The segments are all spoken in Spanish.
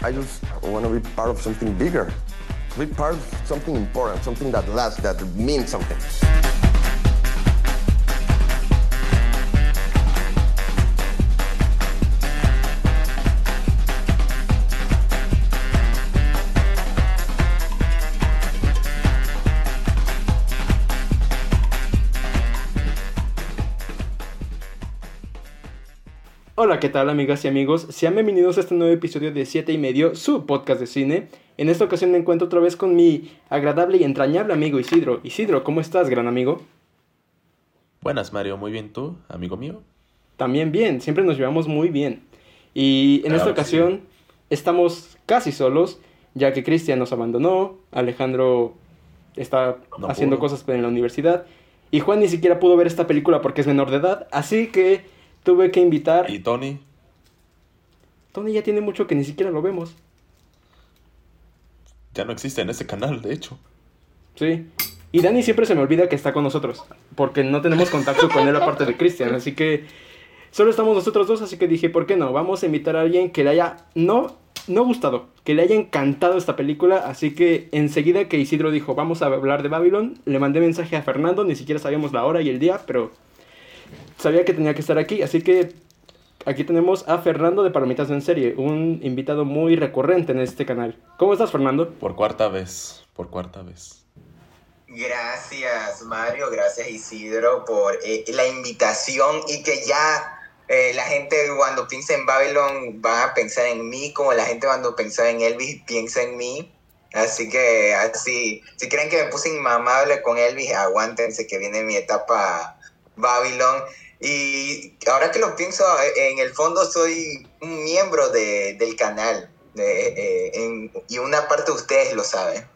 I just want to be part of something bigger, be part of something important, something that lasts, that means something. Hola, ¿qué tal amigas y amigos? Sean bienvenidos a este nuevo episodio de 7 y medio, su podcast de cine. En esta ocasión me encuentro otra vez con mi agradable y entrañable amigo Isidro. Isidro, ¿cómo estás, gran amigo? Buenas, Mario. Muy bien, ¿tú, amigo mío? También bien, siempre nos llevamos muy bien. Y en Claro esta ocasión estamos casi solos, ya que Cristian nos abandonó, Alejandro está No haciendo pudo. cosas en la universidad, y Juan ni siquiera pudo ver esta película porque es menor de edad, así que tuve que invitar... ¿Y Tony? Tony ya tiene mucho que ni siquiera lo vemos. Ya no existe en este canal, de hecho. Sí. Y Dani siempre se me olvida que está con nosotros, porque no tenemos contacto con él aparte de Cristian, así que solo estamos nosotros dos, así que dije, ¿por qué no? Vamos a invitar a alguien que le haya no no gustado, que le haya encantado esta película, así que enseguida que Isidro dijo, "Vamos a hablar de Babylon", le mandé mensaje a Fernando, ni siquiera sabíamos la hora y el día, pero sabía que tenía que estar aquí, así que aquí tenemos a Fernando de Palomitas en Serie, un invitado muy recurrente en este canal. ¿Cómo estás, Fernando? Por cuarta vez. Por cuarta vez. Gracias Mario, gracias Isidro por eh, la invitación y que ya eh, la gente cuando piensa en Babylon va a pensar en mí como la gente cuando piensa en Elvis piensa en mí. Así que así, si creen que me puse inmamable con Elvis, aguántense que viene mi etapa Babylon. Y ahora que lo pienso, eh, en el fondo soy un miembro de- del canal de, eh, en- y una parte de ustedes lo saben.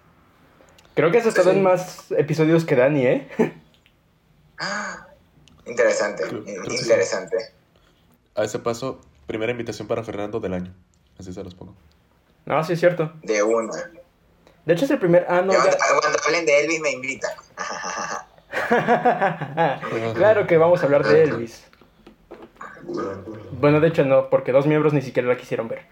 Creo que has estado Sí. en más episodios que Dani, ¿eh? Ah, interesante, Creo- creo que sí. interesante. A ese paso, primera invitación para Fernando del año. Así se los pongo. No, sí es cierto. De una. De hecho es el primer... Ah, no, ya- cuando hablen de Elvis me invitan. claro que vamos a hablar de Elvis. Bueno, de hecho no, porque dos miembros ni siquiera la quisieron ver.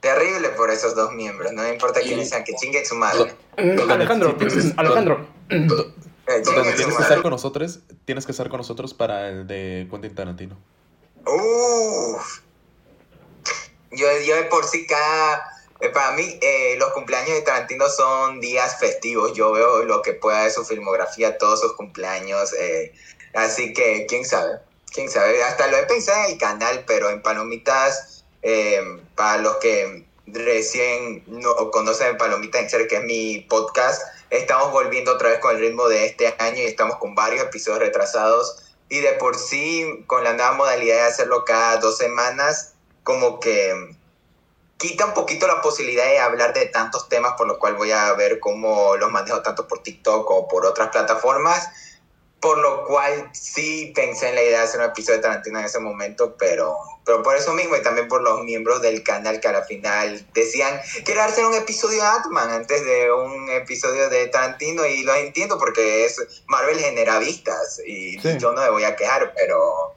Terrible por esos dos miembros, no importa quiénes sean, que chingue su madre. Alejandro, Alejandro. Eh, su tienes que madre. estar con nosotros, tienes que estar con nosotros para el de Quentin Tarantino. Uf. Yo, yo de por sí cada... eh, Para mí, eh, los cumpleaños de Tarantino son días festivos. Yo veo lo que pueda de su filmografía, todos sus cumpleaños. eh, así que, quién sabe. Quién sabe. Hasta lo he pensado en el canal, pero en Palomitas, eh, para los que recién no conocen Palomitas en serio, que es mi podcast, estamos volviendo otra vez con el ritmo de este año y estamos con varios episodios retrasados. Y de por sí, con la nueva modalidad de hacerlo cada dos semanas, como que quita un poquito la posibilidad de hablar de tantos temas, por lo cual voy a ver cómo los manejo tanto por TikTok o por otras plataformas. Por lo cual sí pensé en la idea de hacer un episodio de Tarantino en ese momento, pero, pero por eso mismo y también por los miembros del canal que a la final decían quiero hacer un episodio de Atman antes de un episodio de Tarantino y lo entiendo porque es Marvel genera vistas y Sí. yo no me voy a quejar, pero,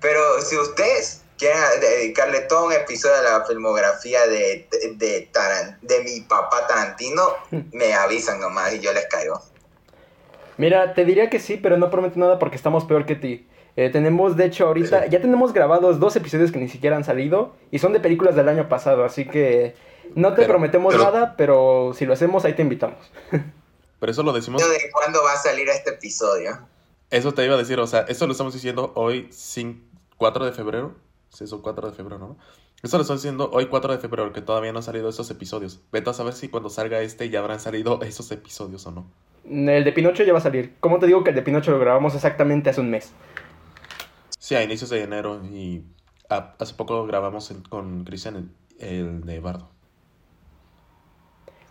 pero si ustedes quieren dedicarle todo un episodio a la filmografía de, de, de Taran- de mi papá Tarantino, me avisan nomás y yo les caigo. Mira, te diría que sí, pero no prometo nada porque estamos peor que ti. Eh, tenemos, de hecho, ahorita, Sí. ya tenemos grabados dos episodios que ni siquiera han salido y son de películas del año pasado, así que no te Pero- prometemos pero- nada, pero si lo hacemos, ahí te invitamos. Pero eso lo decimos. ¿De cuándo va a salir este episodio? Eso te iba a decir, o sea, esto lo estamos diciendo hoy, cin- 4 de febrero. Sí, son 4 de febrero, ¿no? Esto lo estamos diciendo hoy, 4 de febrero, que todavía no han salido esos episodios. Vete a saber si cuando salga este ya habrán salido esos episodios o no. El de Pinocho ya va a salir. ¿Cómo te digo que el de Pinocho lo grabamos exactamente hace un mes? Sí, a inicios de enero y a- hace poco grabamos con Cristian el, el de Bardo.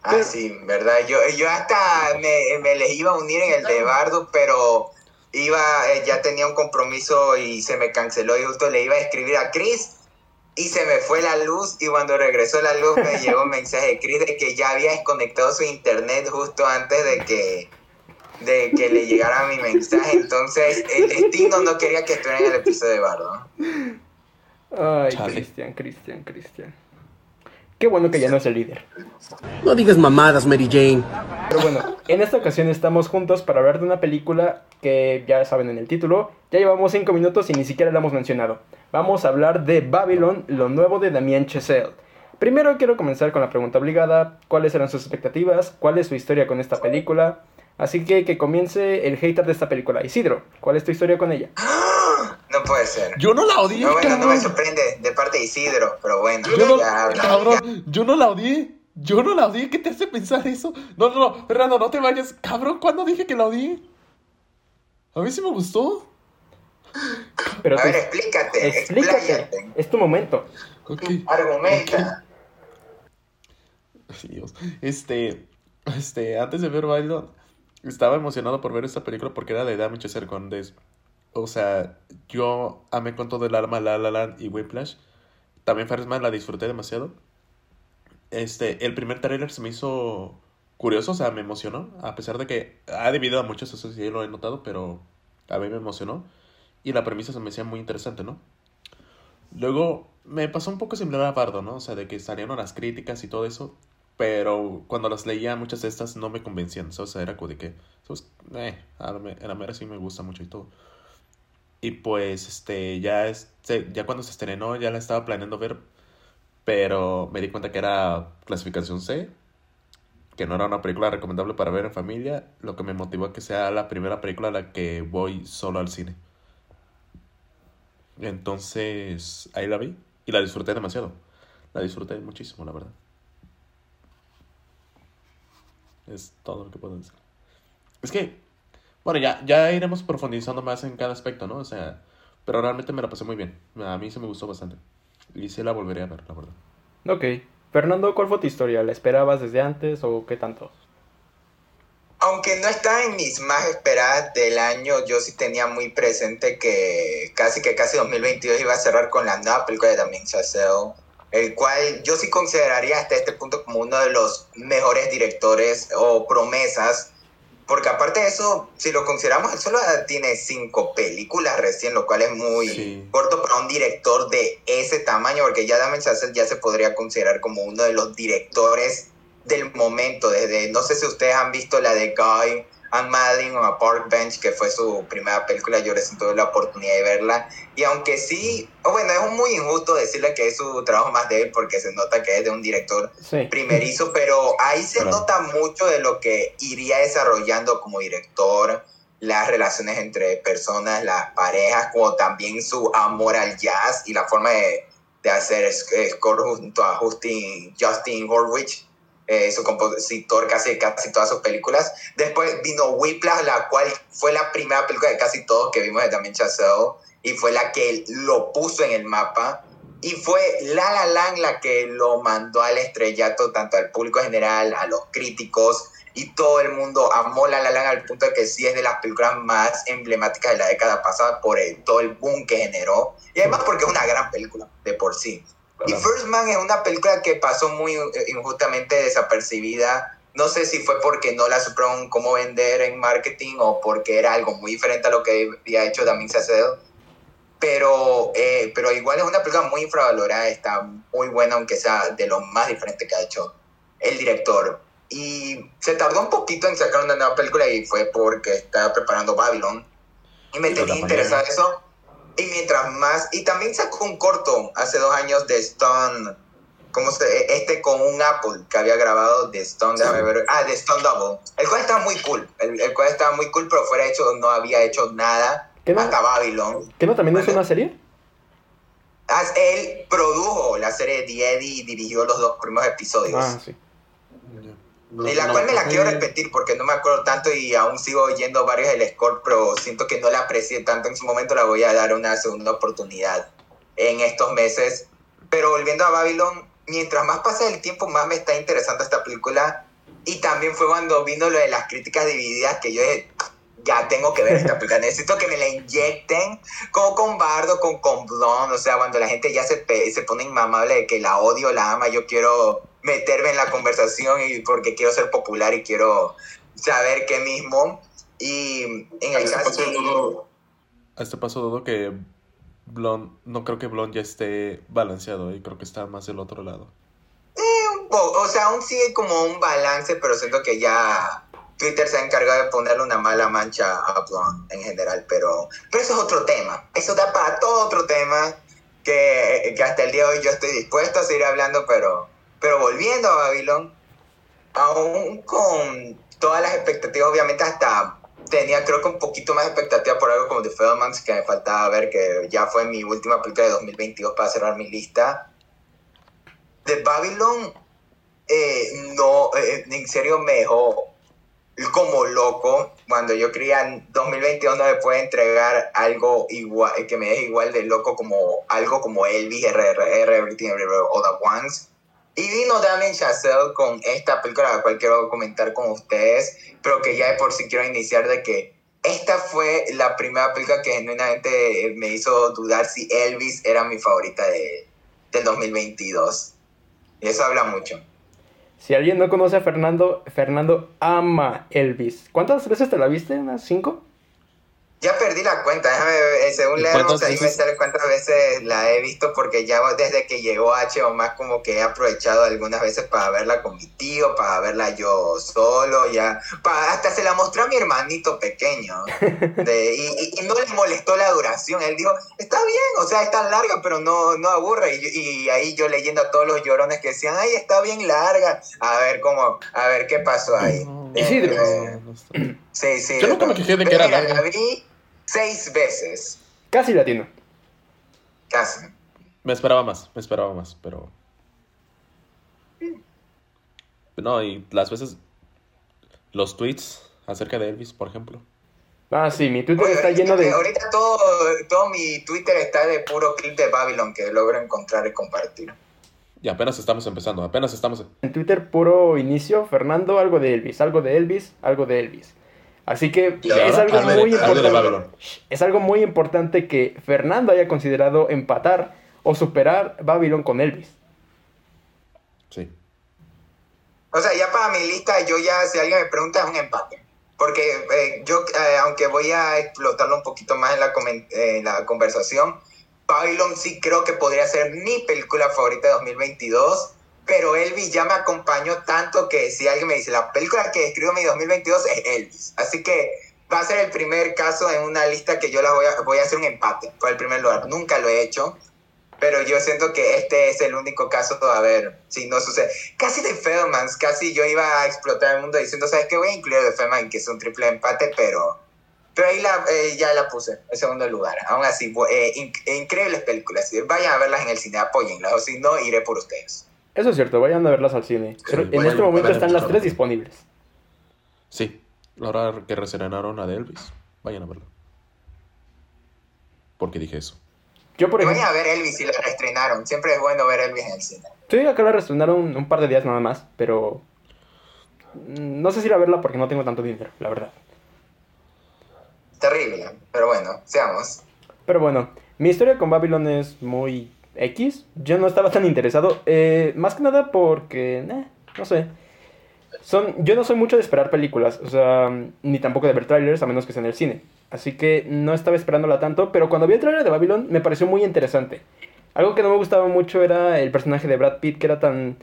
Ah, sí, verdad. Yo, yo hasta me, me les iba a unir en el de Bardo, pero iba, eh, ya tenía un compromiso y se me canceló y justo le iba a escribir a Chris y se me fue la luz y cuando regresó la luz me llegó un mensaje de Chris de que ya había desconectado su internet justo antes de que de que le llegara mi mensaje. Entonces el destino no quería que estuviera en el episodio de Bardo. Ay. Cristian, Cristian, Cristian. Qué bueno que ya no es el líder. No digas mamadas, Mary Jane. Pero bueno, en esta ocasión estamos juntos para hablar de una película que ya saben en el título. Ya llevamos 5 minutos y ni siquiera la hemos mencionado. Vamos a hablar de Babylon, lo nuevo de Damien Chazelle. Primero quiero comenzar con la pregunta obligada. ¿Cuáles eran sus expectativas? ¿Cuál es su historia con esta película? Así que que comience el hater de esta película. Isidro, ¿cuál es tu historia con ella? No puede ser. Yo no la odié, No, bueno, no me sorprende de parte de Isidro, pero bueno. Yo no, ya, ya, cabrón, yo no la odié. Yo no la odié. ¿Qué te hace pensar eso? No, no, no. Fernando, no te vayas. Cabrón, ¿cuándo dije que la odié? A mí sí me gustó. Pero A ver, explícate, explícate. expláyate. Es tu momento. Argumenta. Ay, Dios. Este, este, antes de ver Babylon, estaba emocionado por ver esta película porque era de Damage Chazelle con Des. O sea, yo amé con todo el alma La La Land y Whiplash. También Ferrisman la disfruté demasiado. Este, el primer tráiler se me hizo curioso, o sea, me emocionó. A pesar de que ha dividido a muchos, eso sí lo he notado, pero a mí me emocionó. Y la premisa se me hacía muy interesante, ¿no? Luego me pasó un poco similar a Bardo, ¿no? O sea, de que salieron las críticas y todo eso. Pero cuando las leía, muchas de estas no me convencían. O sea, era como de que, ¿sabes? Eh, a la mera sí me gusta mucho y todo. Y pues, este, ya, este, ya cuando se estrenó, ya la estaba planeando ver. Pero me di cuenta que era clasificación C. Que no era una película recomendable para ver en familia. Lo que me motivó a que sea la primera película a la que voy solo al cine. Entonces, ahí la vi y la disfruté demasiado. La disfruté muchísimo, la verdad. Es todo lo que puedo decir. Es que, bueno, ya, ya iremos profundizando más en cada aspecto, ¿no? O sea, pero realmente me la pasé muy bien. A mí sí me gustó bastante. Y sí la volveré a ver, la verdad. Ok. Fernando, ¿cuál fue tu historia? ¿La esperabas desde antes o qué tanto? Aunque no está en mis más esperadas del año, yo sí tenía muy presente que casi que casi 2022 iba a cerrar con la nueva película de Damien Chazelle, el cual yo sí consideraría hasta este punto como uno de los mejores directores o promesas, porque aparte de eso, si lo consideramos, él solo tiene cinco películas recién, lo cual es muy Sí. corto para un director de ese tamaño, porque ya Damien Chazelle ya se podría considerar como uno de los directores del momento, desde, no sé si ustedes han visto la de Guy and Madeline o a Park Bench, que fue su primera película, yo recién tuve la oportunidad de verla, y aunque sí, oh, bueno, es muy injusto decirle que es su trabajo más débil, porque se nota que es de un director Sí. primerizo, pero ahí se Claro. nota mucho de lo que iría desarrollando como director, las relaciones entre personas, las parejas, como también su amor al jazz y la forma de, de hacer sc- score junto a Justin, Justin Horwich, eh, su compositor casi casi todas sus películas. Después vino Whiplash, la cual fue la primera película de casi todos que vimos de también Chazelle y fue la que lo puso en el mapa. Y fue La La Land la que lo mandó al estrellato, tanto al público general, a los críticos, y todo el mundo amó La La Land al punto de que sí es de las películas más emblemáticas de la década pasada por el- todo el boom que generó. Y además porque es una gran película de por sí. Y First Man es una película que pasó muy eh, injustamente desapercibida. No sé si fue porque no la supieron cómo vender en marketing o porque era algo muy diferente a lo que había hecho Damien Chazelle pero, eh, pero igual es una película muy infravalorada, está muy buena, aunque sea de lo más diferente que ha hecho el director. Y se tardó un poquito en sacar una nueva película y fue porque estaba preparando Babylon. Y me tenía interesado eso. Y mientras más, y también sacó un corto hace dos años de Stone, ¿cómo se Este con un Apple que había grabado de Stone, déjame ver, ah, de Stone Double. El cual estaba muy cool, el, el cual estaba muy cool, pero fuera hecho, no había hecho nada ¿Qué no? hasta Babylon. ¿Qué no también es Bueno. una serie? Ah, Él produjo la serie de Eddie y dirigió los dos primeros episodios. Ah, sí. Y la cual me la quiero repetir porque no me acuerdo tanto y aún sigo oyendo varios del score, pero siento que no la aprecié tanto en su momento. La voy a dar una segunda oportunidad en estos meses. Pero volviendo a Babylon, mientras más pasa el tiempo, más me está interesando esta película. Y también fue cuando vino lo de las críticas divididas que yo dije, ya tengo que ver esta película, necesito que me la inyecten, como con Bardo, con, con Blonde, o sea, cuando la gente ya se, se pone inmamable de que la odio, la ama, yo quiero meterme en la conversación y porque quiero ser popular y quiero saber qué mismo. Y en el caso... A este paso dudo que Blonde, no creo que Blonde ya esté balanceado y creo que está más del otro lado. Eh, poco, o sea, aún sigue como un balance, pero siento que ya Twitter se ha encargado de ponerle una mala mancha a Blonde en general, pero, pero eso es otro tema. Eso da para todo otro tema que, que hasta el día de hoy yo estoy dispuesto a seguir hablando, pero, pero volviendo a Babylon, aún con todas las expectativas, obviamente hasta tenía creo que un poquito más expectativa por algo como The Fellmans, que me faltaba ver, que ya fue mi última película de 2022 para cerrar mi lista. The Babylon, eh, no, eh, en serio me dejó como loco. Cuando yo creía en 2022 no me puede entregar algo igual, que me deje igual de loco como algo como Elvis, RRR, Everything Everywhere All At Once. Y vino Damien Chazelle con esta película, la cual quiero comentar con ustedes, pero que ya de por sí quiero iniciar de que esta fue la primera película que genuinamente me hizo dudar si Elvis era mi favorita de, del 2022. Y eso habla mucho. Si alguien no conoce a Fernando, Fernando ama Elvis. ¿Cuántas veces te la viste? ¿Unas cinco? Ya perdí la cuenta, déjame ver, según leemos ahí me sale cuántas veces la he visto porque ya desde que llegó H o más como que he aprovechado algunas veces para verla con mi tío, para verla yo solo, ya, para, hasta se la mostré a mi hermanito pequeño de, y, y, no le molestó la duración, él dijo, está bien, o sea, es tan larga pero no, no aburre y, y ahí yo leyendo a todos los llorones que decían, ay, está bien larga, a ver cómo, a ver qué pasó ahí. Isidro. Eh, sí, sí. Yo nunca me quejé de que era larga. la vi seis veces. Casi latino. Casi. Me esperaba más, me esperaba más, pero. No, y las veces. Los tweets acerca de Elvis, por ejemplo. Ah, sí, mi Twitter Oye, está ahorita, lleno de... ahorita todo, todo mi Twitter está de puro clip de Babylon que logro encontrar y compartir. Y apenas estamos empezando, apenas estamos. En Twitter puro inicio, Fernando, algo de Elvis, algo de Elvis, algo de Elvis. Así que es algo muy de importante. Es algo muy importante que Fernando haya considerado empatar o superar Babylon con Elvis. Sí. O sea, ya para mi lista, yo ya, si alguien me pregunta, es un empate. Porque eh, yo, eh, aunque voy a explotarlo un poquito más en la, eh, la conversación, Babylon sí creo que podría ser mi película favorita de 2022, pero Elvis ya me acompañó tanto que si alguien me dice, la película que escribió mi 2022 es Elvis. Así que va a ser el primer caso en una lista que yo la voy a, voy a hacer un empate por el primer lugar. Nunca lo he hecho, pero yo siento que este es el único caso a ver si no sucede. Casi de Feldmans, casi yo iba a explotar el mundo diciendo, ¿sabes qué? Voy a incluir de Feldman, que es un triple empate, pero, pero ahí la, eh, ya la puse en segundo lugar. Aún así, eh, inc- increíbles películas. Vayan a verlas en el cine, apóyenlas, o si no, iré por ustedes. Eso es cierto, vayan a verlas al cine. Pero en este momento están las tres disponibles. Sí. La hora que reserenaron a de Elvis, vayan a verlo. Porque dije eso. Yo, por ejemplo, vayan a ver Elvis si la estrenaron. Siempre es bueno ver Elvis en el cine. sí, acá la reestrenaron un par de días nada más, pero mm, no sé si ir a verla porque no tengo tanto dinero, la verdad. Terrible, pero bueno, seamos. Pero bueno, mi historia con Babylon es muy X. Yo no estaba tan interesado. eh, más que nada porque, eh, no sé. Son, yo no soy mucho de esperar películas, o sea, ni tampoco de ver trailers a menos que sea en el cine. Así que no estaba esperándola tanto, pero cuando vi el trailer de Babylon me pareció muy interesante. Algo que no me gustaba mucho era el personaje de Brad Pitt, que era tan...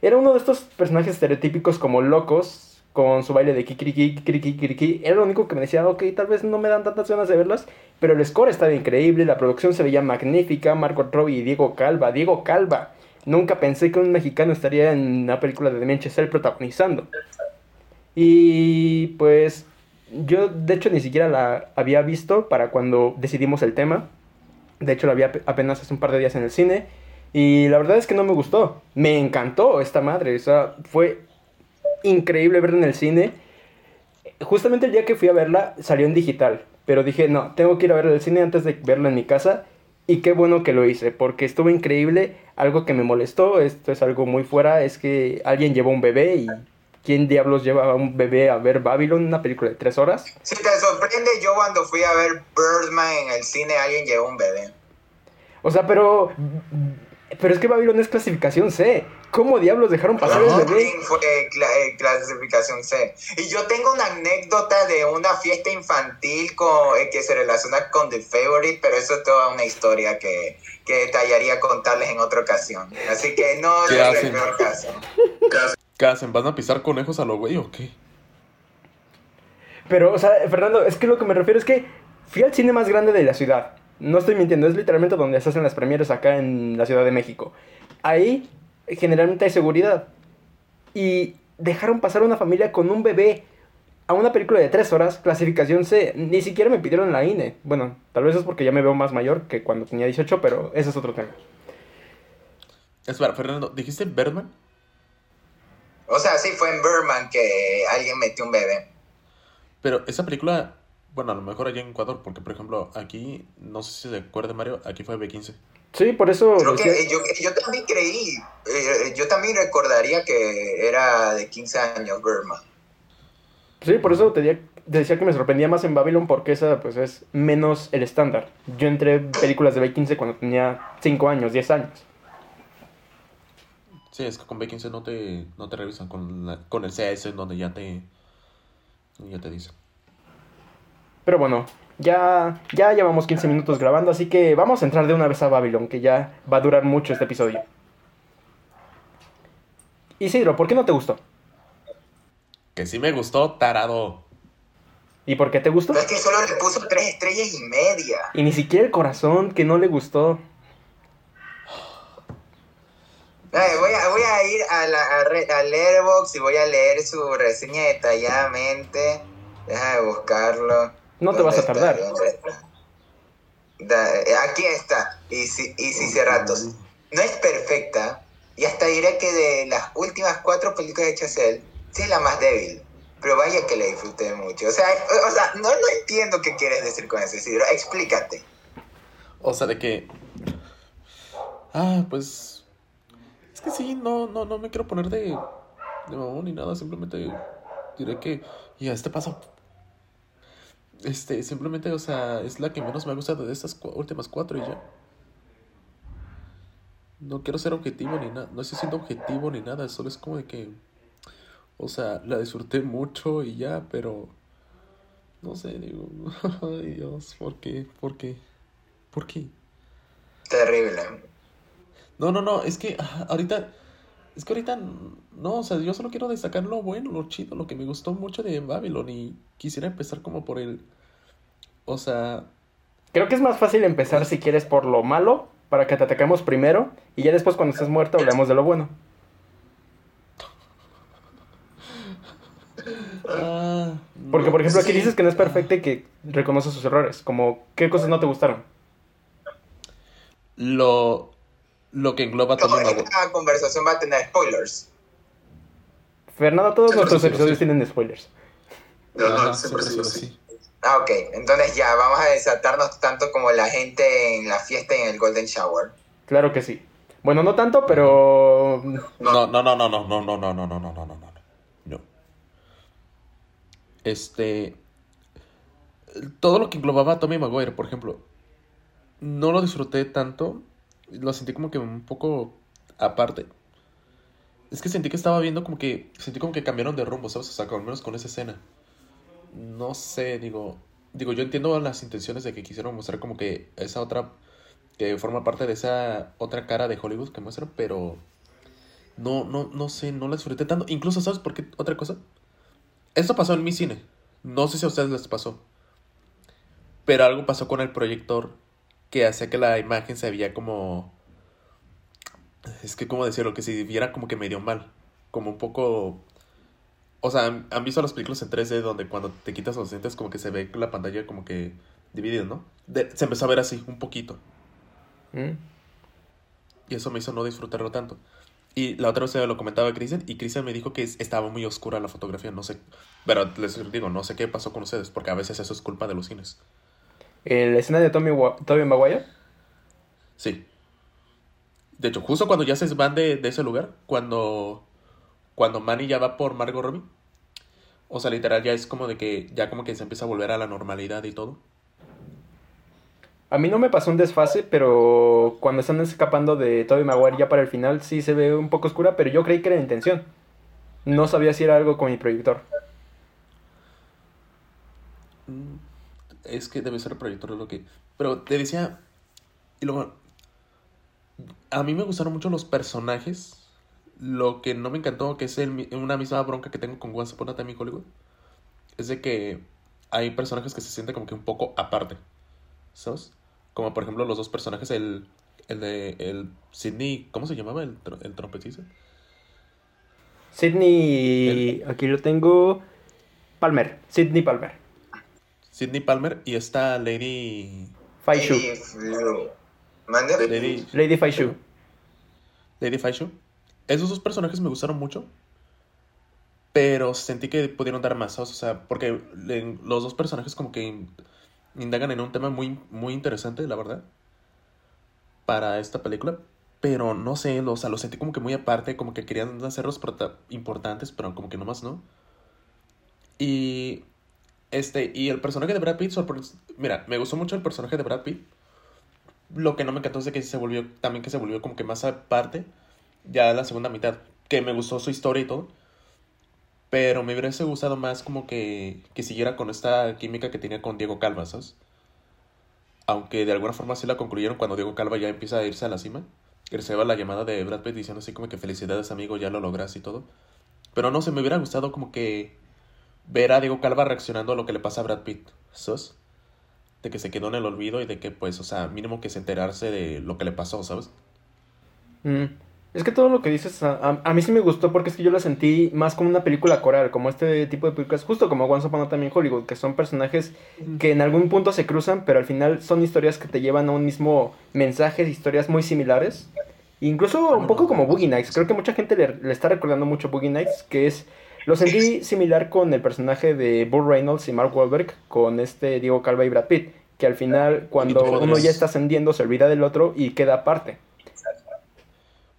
Era uno de estos personajes estereotípicos como locos, con su baile de kikiriki, kikiriki, kikiriki. Era lo único que me decía, ok, tal vez no me dan tantas ganas de verlas, pero el score estaba increíble, la producción se veía magnífica, Marco Robbie y Diego Calva, Diego Calva. Nunca pensé que un mexicano estaría en una película de Chazelle protagonizando. Y pues yo de hecho ni siquiera la había visto para cuando decidimos el tema. De hecho la ap- apenas hace un par de días en el cine. Y la verdad es que no me gustó. Me encantó esta madre. O sea, fue increíble verla en el cine. Justamente el día que fui a verla salió en digital. Pero dije, no, tengo que ir a verla al cine antes de verla en mi casa. Y qué bueno que lo hice, porque estuvo increíble. Algo que me molestó, esto es algo muy fuera, es que alguien llevó un bebé y... ¿Quién diablos lleva a un bebé a ver Babylon, una película de tres horas? Si te sorprende, yo cuando fui a ver Birdman en el cine, alguien llevó un bebé. O sea, pero... Pero es que Babylon es clasificación C. ¿Cómo diablos dejaron pasar el Ajá. bebé? Fue eh, eh, clasificación C. Y yo tengo una anécdota de una fiesta infantil con, eh, que se relaciona con The Favorite, pero eso es toda una historia que, que detallaría contarles en otra ocasión. Así que no ¿Qué es el hacen? peor caso. ¿Qué hacen? ¿Van a pisar conejos a lo güey o qué? Pero, o sea, Fernando, es que lo que me refiero es que fui al cine más grande de la ciudad. No estoy mintiendo, es literalmente donde se hacen las premieres acá en la Ciudad de México. Ahí generalmente hay seguridad. Y dejaron pasar a una familia con un bebé a una película de tres horas, clasificación C. Ni siquiera me pidieron la INE. Bueno, tal vez es porque ya me veo más mayor que cuando tenía 18, pero ese es otro tema. Espera, Fernando, ¿dijiste Birdman? O sea, sí fue en Birdman que alguien metió un bebé. Pero esa película, bueno, a lo mejor allá en Ecuador, porque por ejemplo aquí, no sé si se acuerda Mario, aquí fue B15. Sí, por eso... Creo decía- que yo, yo también creí, eh, yo también recordaría que era de 15 años Birdman. Sí, por eso te di- te decía que me sorprendía más en Babylon porque esa pues es menos el estándar. Yo entré en películas de B15 cuando tenía 5 años, 10 años. Sí, es que con B15 no te, no te revisan, con, la- con el CS en donde ya te, ya te dicen. Pero bueno, ya, ya llevamos 15 minutos grabando, así que vamos a entrar de una vez a Babylon, que ya va a durar mucho este episodio. Isidro, ¿por qué no te gustó? Que sí me gustó, tarado. ¿Y por qué te gustó? Pero es que solo le puso tres estrellas y media. Y ni siquiera el corazón, que no le gustó. Ay, voy, a, voy a ir a, la, a, Re- a Letterboxd y voy a leer su reseña detalladamente. Deja de buscarlo. No te vas a tardar. Eh, aquí está. Y si, y si Cerratos. No es perfecta. Y hasta diré que de las últimas cuatro películas hechas él, sí es la más débil. Pero vaya que la disfruté mucho. O sea, o sea no, no entiendo qué quieres decir con eso, Isidro. Explícate. O sea, de que... Ah, pues... Es que sí, no, no, no me quiero poner de, de mamón ni nada, simplemente diré que... Y a este paso... Este, simplemente, o sea, es la que menos me ha gustado de estas cu- últimas cuatro y ya. No quiero ser objetivo ni nada, no estoy siendo objetivo ni nada, solo es como de que... O sea, la disfruté mucho y ya, pero... No sé, digo... Ay, Dios, ¿por qué? ¿Por qué? ¿Por qué? Terrible. No, no, no, es que ah, ahorita, es que ahorita, no, o sea, yo solo quiero destacar lo bueno, lo chido, lo que me gustó mucho de Babylon y quisiera empezar como por el, o sea, Creo que es más fácil empezar si quieres por lo malo, para que te ataquemos primero, y ya después cuando estés muerto hablamos de lo bueno. ah, Porque, no, por ejemplo, aquí sí. dices que no es perfecta y que reconoce sus errores. Como, ¿qué cosas no te gustaron? Lo, lo que engloba todo No, el esta conversación va a tener spoilers. Fernando, todos nuestros episodios sí. tienen spoilers. Siempre ha sido así. Ah, ok. Entonces ya, vamos a desatarnos tanto como la gente en la fiesta y en el Golden Shower. Claro que sí. Bueno, no tanto, pero... No, no, no, no, no, no, no, no, no, no, no, no, no, no, no. Este, todo lo que englobaba a Tommy Maguire, por ejemplo, no lo disfruté tanto, lo sentí como que un poco aparte. Es que sentí que estaba viendo como que, sentí como que cambiaron de rumbo, ¿sabes? O sea, al menos con esa escena. No sé, digo, digo, yo entiendo las intenciones de que quisieron mostrar como que esa otra, que forma parte de esa otra cara de Hollywood que muestran, pero no, no, no sé, no la disfruté tanto. Incluso, ¿sabes por qué? Otra cosa. Esto pasó en mi cine. No sé si a ustedes les pasó. Pero algo pasó con el proyector que hacía que la imagen se veía como... Es que, ¿cómo decirlo? Que se viera como que medio mal. Como un poco... O sea, ¿han visto las películas en 3D donde cuando te quitas los lentes como que se ve la pantalla como que dividida, ¿no? De- se empezó a ver así, un poquito. ¿Mm? Y eso me hizo no disfrutarlo tanto. Y la otra vez se lo comentaba a Cristian y Cristian me dijo que es- estaba muy oscura la fotografía, no sé. Pero les digo, no sé qué pasó con ustedes, porque a veces eso es culpa de los cines. ¿El escena de Tommy, Tobey Maguire? Sí. De hecho, justo cuando ya se van de, de ese lugar, cuando, cuando Manny ya va por Margot Robbie, o sea, literal ya es como de que ya como que se empieza a volver a la normalidad y todo. A mí no me pasó un desfase, pero cuando están escapando de Tobey Maguire ya para el final sí se ve un poco oscura, pero yo creí que era la intención. No sabía si era algo con mi proyector. Mm, Es que debe ser el proyector lo que... Pero te decía... Y luego... A mí me gustaron mucho los personajes lo que no me encantó, que es el una misma bronca que tengo con Once Upon a Time in Hollywood, es de que hay personajes que se sienten como que un poco aparte, ¿sabes? Como por ejemplo los dos personajes, el, el de el Sidney, ¿cómo se llamaba el, el trompetista? Sidney, aquí lo tengo. Palmer, Sidney Palmer. Sidney Palmer y esta Lady... Faishu. Lady. Lady, Lady Faishu. Lady Faishu. Esos dos personajes me gustaron mucho. Pero sentí que pudieron dar más. O sea, porque los dos personajes como que in- indagan en un tema muy, muy interesante, la verdad. Para esta película. Pero no sé, lo- o sea, lo sentí como que muy aparte, como que querían hacerlos importantes, pero como que nomás no. Y este, y el personaje de Brad Pitt, mira, me gustó mucho el personaje de Brad Pitt. Lo que no me encantó es que se volvió, también que se volvió como que más aparte, ya la segunda mitad, que me gustó su historia y todo. Pero me hubiese gustado más como que, que siguiera con esta química que tenía con Diego Calva, ¿sabes? Aunque de alguna forma sí la concluyeron cuando Diego Calva ya empieza a irse a la cima. Y recibe la llamada de Brad Pitt diciendo así como que felicidades amigo, ya lo lograste y todo. Pero no sé, me hubiera gustado como que ver a Diego Calva reaccionando a lo que le pasa a Brad Pitt, ¿sabes? De que se quedó en el olvido y de que pues, o sea, mínimo que se enterarse de lo que le pasó, ¿sabes? Mm. Es que todo lo que dices a, a- a mí sí me gustó porque es que yo la sentí más como una película coral, como este tipo de películas, justo como Once Upon a Time in Hollywood, que son personajes que en algún punto se cruzan, pero al final son historias que te llevan a un mismo mensaje, historias muy similares. Incluso un poco como Boogie Nights, creo que mucha gente le, le está recordando mucho Boogie Nights, que es... Lo sentí similar con el personaje de Bull Reynolds y Mark Wahlberg, con este Diego Calva y Brad Pitt, que al final cuando uno ya está ascendiendo se olvida del otro y queda aparte.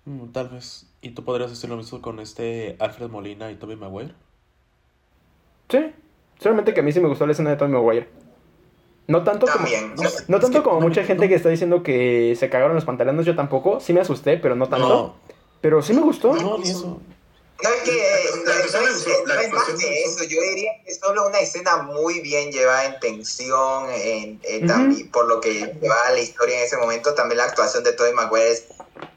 Mm, tal vez. ¿Y tú podrías hacer lo mismo con este Alfred Molina y Tobey Maguire? Sí, solamente que a mí sí me gustó la escena de Tommy Maguire. No tanto como, También. no, no, tanto que como mucha gente que está diciendo que se cagaron los pantalones, yo tampoco. Sí me asusté, pero no tanto. No, Pero sí me gustó. no, ni eso. No es que La- actuación me es- gustó, la no es más que eso, yo diría que es solo una escena muy bien llevada en tensión, en, en Ujú. también, por lo que llevaba la historia en ese momento, también la actuación de Tobey Maguire es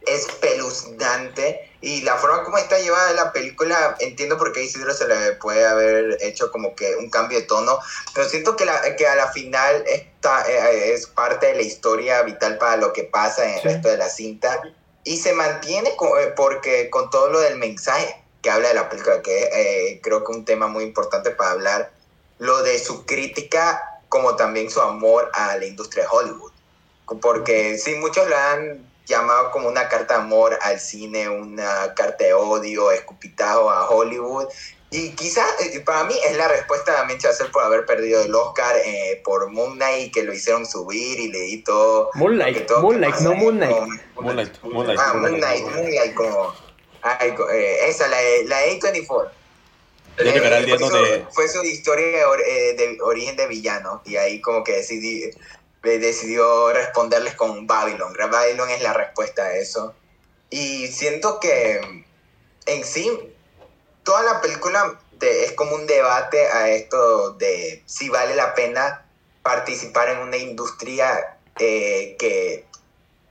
espeluznante y la forma como está llevada la película, entiendo por qué a Isidro se le puede haber hecho como que un cambio de tono, pero siento que, la, que a la final está, eh, es parte de la historia vital para lo que pasa en el Sí. resto de la cinta y se mantiene co- eh, porque con todo lo del mensaje que habla de la película, que eh, creo que un tema muy importante para hablar, lo de su crítica como también su amor a la industria de Hollywood. Porque sí, muchos la han llamado como una carta de amor al cine, una carta de odio, escupitajo a Hollywood. Y quizá eh, para mí es la respuesta de Damien Chazelle por haber perdido el Oscar eh, por Moon Knight, que lo hicieron subir y le di todo. Moonlight, todo Moonlight, no ahí, Moon Knight. como- Moonlight, Moonlight. Ah, Moon Knight, Moon Knight, como. Ay, eh, esa, la, de- la de A24. Ya llegará el día Eh, fue, su, fue su historia de, or- eh, de origen de villano y ahí como que decidí, eh, decidió responderles con Babylon. Babylon es la respuesta a eso. Y siento que en sí, toda la película es como un debate a esto de si vale la pena participar en una industria que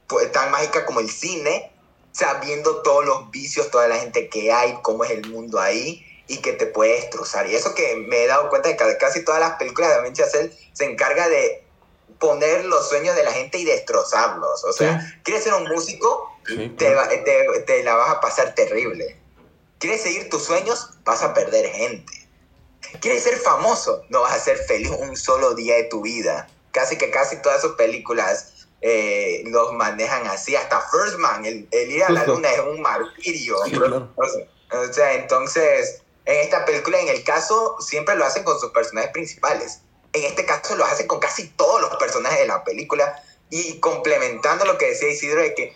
pues, tan mágica como el cine, sabiendo todos los vicios, toda la gente que hay, cómo es el mundo ahí y que te puede destrozar. Y eso que me he dado cuenta de que casi todas las películas de Damien Chazelle se encarga de poner los sueños de la gente y destrozarlos. O sea, ¿quieres ser un músico? Sí, te, claro. te- te la vas a pasar terrible. ¿Quieres seguir tus sueños? Vas a perder gente. ¿Quieres ser famoso? No vas a ser feliz un solo día de tu vida. Casi que casi todas sus películas eh, los manejan así. Hasta First Man, el, el ir a la luna es un martirio. Sí, claro. O sea, o sea, entonces, en esta película, en el caso, siempre lo hacen con sus personajes principales. En este caso, lo hacen con casi todos los personajes de la película y complementando lo que decía Isidro de que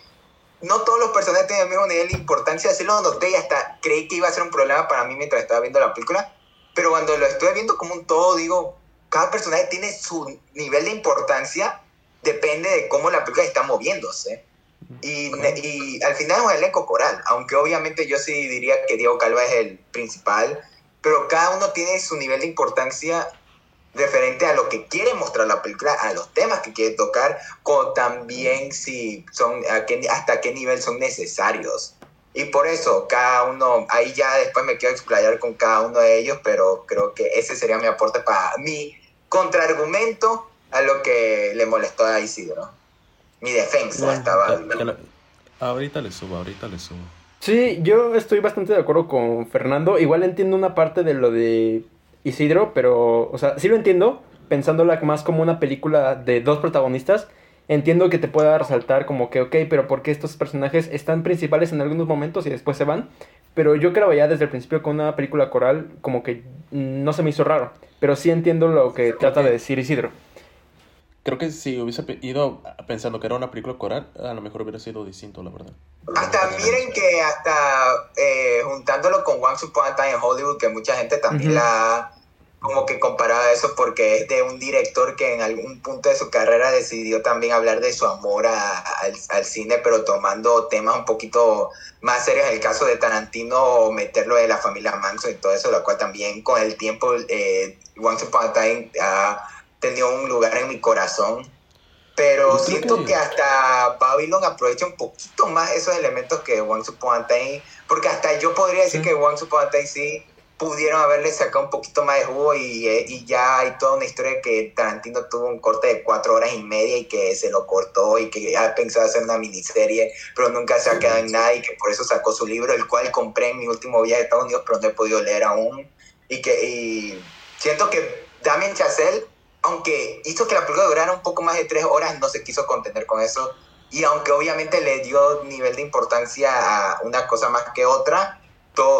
no todos los personajes tienen el mismo nivel de importancia. Así lo noté y hasta creí que iba a ser un problema para mí mientras estaba viendo la película. Pero cuando lo estoy viendo como un todo, digo, cada personaje tiene su nivel de importancia, depende de cómo la película está moviéndose. Y, y al final es un elenco coral, aunque obviamente yo sí diría que Diego Calva es el principal, pero cada uno tiene su nivel de importancia referente a lo que quiere mostrar la película, a los temas que quiere tocar, como también si son, a qué- hasta qué nivel son necesarios. Y por eso, cada uno, ahí ya después me quiero explayar con cada uno de ellos, pero creo que ese sería mi aporte para mi contraargumento a lo que le molestó a Isidro. Mi defensa estaba. Ahorita le subo, ahorita le subo. Sí, yo estoy bastante de acuerdo con Fernando. Igual entiendo una parte de lo de Isidro, pero, o sea, sí lo entiendo, pensándola más como una película de dos protagonistas. Entiendo que te pueda resaltar como que, ok, pero porque estos personajes están principales en algunos momentos y después se van. Pero yo creo ya desde el principio con una película coral, como que no se me hizo raro. Pero sí entiendo lo que trata de decir Isidro. Creo que si hubiese ido pensando que era una película coral, a lo mejor hubiera sido distinto, la verdad. Hasta miren que hasta eh, juntándolo con Once Upon a Time en Hollywood, que mucha gente también la como que comparaba eso porque es de un director que en algún punto de su carrera decidió también hablar de su amor al, cine, pero tomando temas un poquito más serios. El caso de Tarantino, meterlo de la familia Manson y todo eso, lo cual también con el tiempo eh, Once Upon a Time ha tenido un lugar en mi corazón. Pero siento que... hasta Babylon aprovecha un poquito más esos elementos que Once Upon a Time, porque hasta yo podría decir que Once Upon a Time sí pudieron haberle sacado un poquito más de jugo y, eh, y, ya hay toda una historia que Tarantino tuvo un corte de cuatro horas y media y que se lo cortó y que ha pensado hacer una miniserie, pero nunca se ha quedado en nada y que por eso sacó su libro, el cual compré en mi último viaje a Estados Unidos, pero no he podido leer aún. Y que y siento que Damien Chazelle, aunque hizo que la película durara un poco más de tres horas, no se quiso contener con eso. Y aunque obviamente le dio nivel de importancia a una cosa más que otra,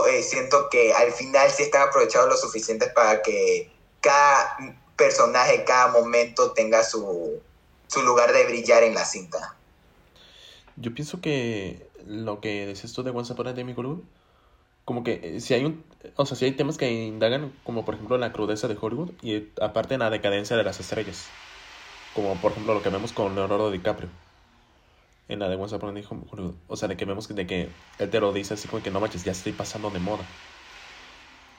eh, siento que al final sí están aprovechados lo suficiente para que cada personaje, cada momento tenga su, su lugar de brillar en la cinta. Yo pienso que lo que decías tú de Once Upon a Time como que eh, si hay un, o sea, si hay temas que indagan, como por ejemplo la crudeza de Hollywood y aparte en la decadencia de las estrellas, como por ejemplo lo que vemos con Leonardo DiCaprio en la de Once Upon a O sea, de que vemos de que él te lo dice así como que no manches, ya estoy pasando de moda.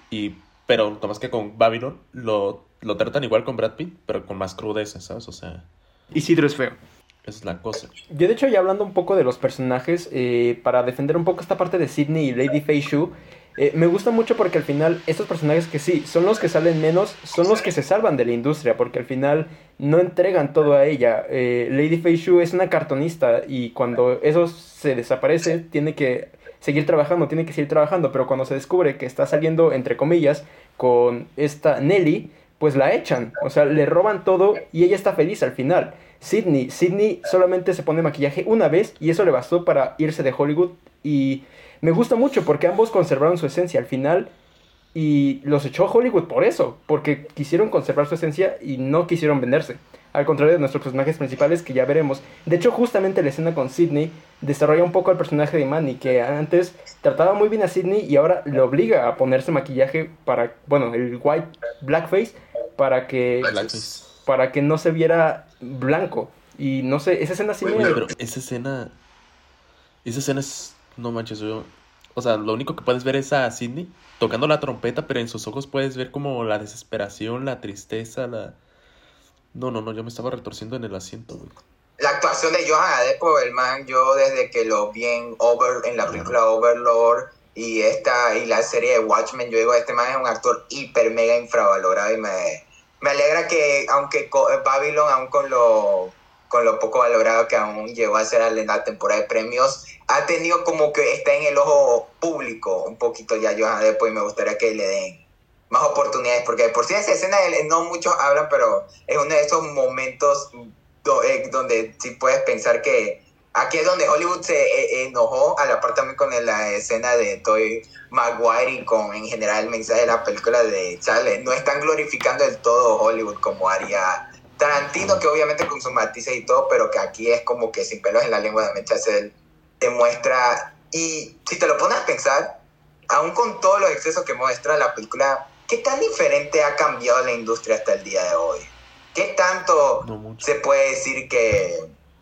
Y, pero más que con Babylon lo, lo tratan igual con Brad Pitt, pero con más crudeza, ¿sabes? O sea. Isidro es feo. Es la cosa. Yo, de hecho, ya hablando un poco de los personajes, eh, para defender un poco esta parte de Sidney y Lady Fei Shu, eh, me gusta mucho porque al final estos personajes que sí, son los que salen menos, son los que se salvan de la industria, porque al final no entregan todo a ella. Eh, Lady Fei Shu es una cartonista y cuando eso se desaparece, tiene que seguir trabajando, tiene que seguir trabajando, pero cuando se descubre que está saliendo, entre comillas, con esta Nelly, pues la echan, o sea, le roban todo y ella está feliz al final. Sidney, Sidney solamente se pone maquillaje una vez y eso le bastó para irse de Hollywood y me gusta mucho porque ambos conservaron su esencia al final y los echó Hollywood por eso, porque quisieron conservar su esencia y no quisieron venderse. Al contrario de nuestros personajes principales que ya veremos. De hecho, justamente la escena con Sidney desarrolla un poco al personaje de Manny, que antes trataba muy bien a Sidney y ahora le obliga a ponerse maquillaje para, bueno, el white blackface, para que, para que no se viera blanco. Y no sé, esa escena sí me... Pero esa escena... Esa escena es no manches, yo. O sea, lo único que puedes ver es a Sidney tocando la trompeta, pero en sus ojos puedes ver como la desesperación, la tristeza, la. No, no, no, yo me estaba retorciendo en el asiento, güey. La actuación de Johan Adepo, el man, yo desde que lo vi en, Over, en la película Overlord y esta y la serie de Watchmen, yo digo, este man es un actor hiper mega infravalorado y me, me alegra que, aunque Babylon, aún con lo con lo poco valorado que aún llegó a ser en la temporada de premios, ha tenido como que está en el ojo público un poquito ya Johan después me gustaría que le den más oportunidades, porque por si esa escena no muchos hablan, pero es uno de esos momentos eh, donde sí puedes pensar que aquí es donde Hollywood se eh, enojó, a la par también con la escena de Toy Maguire y con en general el mensaje de la película de Charles, no están glorificando del todo Hollywood como haría Tarantino, que obviamente con sus matices y todo, pero que aquí es como que sin pelos en la lengua de Mecha te muestra. Y si te lo pones a pensar, aún con todos los excesos que muestra la película, ¿qué tan diferente ha cambiado la industria hasta el día de hoy? ¿Qué tanto se puede decir que,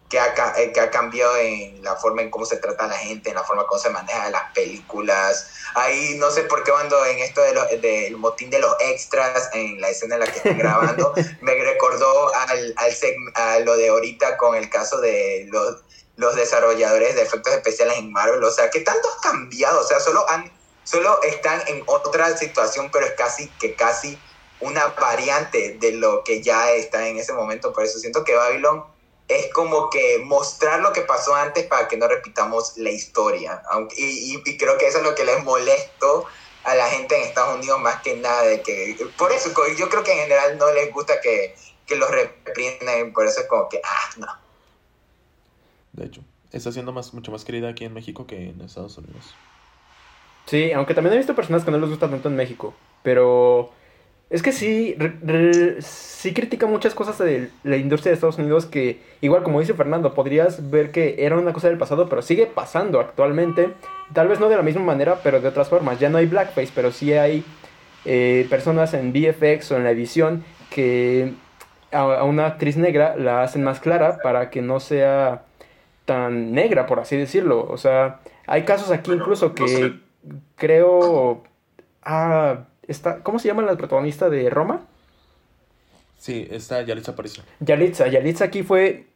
que ha, eh, que ha cambiado en la forma en cómo se trata a la gente, en la forma en cómo se maneja las películas. Ahí no sé por qué cuando en esto de del motín de los extras, en la escena en la que están grabando, me recordó al, al a lo de ahorita con el caso de los los desarrolladores de efectos especiales en Marvel. O sea, ¿qué tanto ha cambiado? O sea, solo, han, solo están en otra situación, pero es casi que casi una variante de lo que ya está en ese momento. Por eso siento que Babylon es como que mostrar lo que pasó antes para que no repitamos la historia. Y, creo que eso es lo que les molesto a la gente en Estados Unidos más que nada. De que, por eso yo creo que en general no les gusta que, que los reprinden, por eso es como que, ah, no. De hecho, está siendo más, mucho más querida aquí en México que en Estados Unidos. Sí, aunque también he visto personas que no les gusta tanto en México, pero es que sí, sí critica muchas cosas de la industria de Estados Unidos que, igual como dice Fernando, podrías ver que era una cosa del pasado, pero sigue pasando actualmente. Tal vez no de la misma manera, pero de otras formas. Ya no hay blackface, pero sí hay eh, personas en VFX o en la edición que a, una actriz negra la hacen más clara para que no sea tan negra, por así decirlo. O sea, hay casos aquí incluso que creo... Ah, está, ¿Cómo se llama la protagonista de Roma? Sí, está Yalitza Aparicio. Yalitza, Yalitza aquí fue...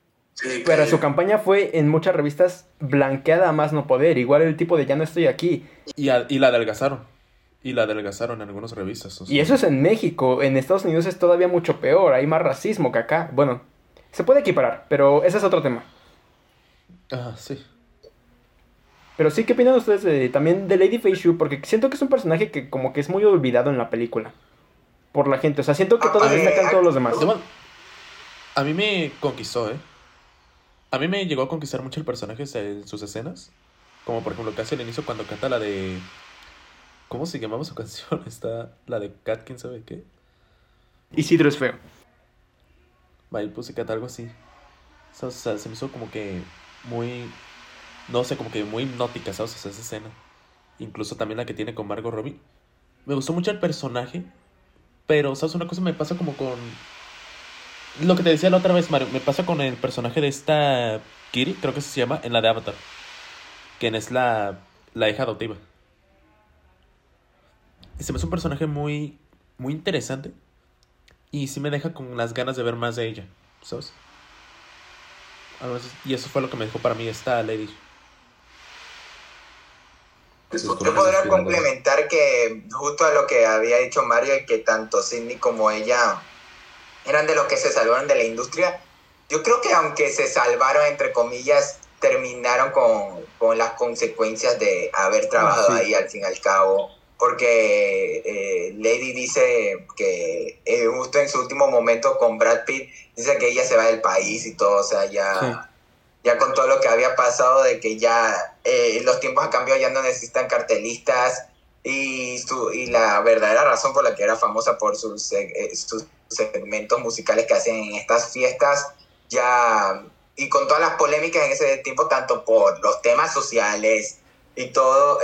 pero su campaña fue en muchas revistas blanqueada a más no poder. Igual el tipo de ya no estoy aquí. Y, y la adelgazaron. Y la adelgazaron en algunas revistas. Y eso es en México. En Estados Unidos es todavía mucho peor. Hay más racismo que acá. Bueno, se puede equiparar, pero ese es otro tema. Ah, sí. Pero sí, ¿qué opinan ustedes de, también de Lady Fei Shu? Porque siento que es un personaje que como que es muy olvidado en la película. Por la gente. O sea, siento que ah, todos destacan todos los demás. A mí me conquistó, ¿eh? A mí me llegó a conquistar mucho el personaje en sus escenas. Como por ejemplo casi al inicio cuando canta la de ¿Cómo se llamaba su canción? Está la de Cat, quién sabe qué. Isidro es feo. Vale, puse Cat algo así. O sea, se me hizo como que muy. No sé, como que muy hipnótica, ¿sabes? esa escena. Incluso también la que tiene con Margot Robbie. Me gustó mucho el personaje. Pero, ¿sabes? Una cosa me pasa como con. Lo que te decía la otra vez, Mario. Me pasa con el personaje de esta Kiri, creo que se llama, en la de Avatar. Quien es la, la hija adoptiva se me hace un personaje muy, muy interesante. Y sí me deja con las ganas de ver más de ella, ¿sabes? Y eso fue lo que me dejó para mí esta Lady. Yo podría complementar que justo a lo que había dicho Mario, que tanto Sidney como ella eran de los que se salvaron de la industria. Yo creo que aunque se salvaron, entre comillas, terminaron con, con las consecuencias de haber trabajado ahí al fin y al cabo porque eh, Lady dice que eh, justo en su último momento con Brad Pitt, dice que ella se va del país y todo, o sea, ya, ya con todo lo que había pasado, de que ya eh, los tiempos han cambiado, ya no necesitan cartelistas y, su, y la verdadera razón por la que era famosa por sus, sus segmentos musicales que hacen en estas fiestas, ya, y con todas las polémicas en ese tiempo, tanto por los temas sociales y todo,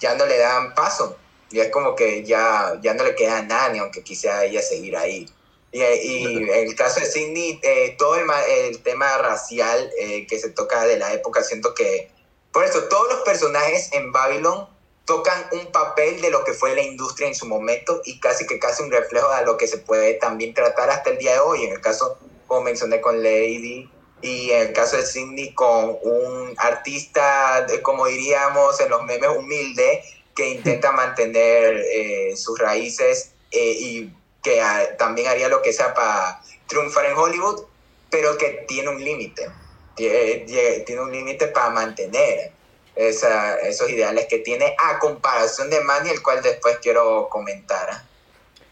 ya no le dan paso. Y es como que ya, ya no le queda nada, ni aunque quisiera ella seguir ahí. Y, y el caso de Sidney, eh, todo el, el, tema racial eh, que se toca de la época, siento que, por eso, todos los personajes en Babylon tocan un papel de lo que fue la industria en su momento y casi que casi un reflejo de lo que se puede también tratar hasta el día de hoy. En el caso, como mencioné con Lady, y en el caso de Sidney con un artista, como diríamos en los memes, humilde, que intenta mantener eh, sus raíces eh, y que también haría lo que sea para triunfar en Hollywood, pero que tiene un límite, tiene, un límite para mantener esos ideales que tiene a comparación de Manny, el cual después quiero comentar.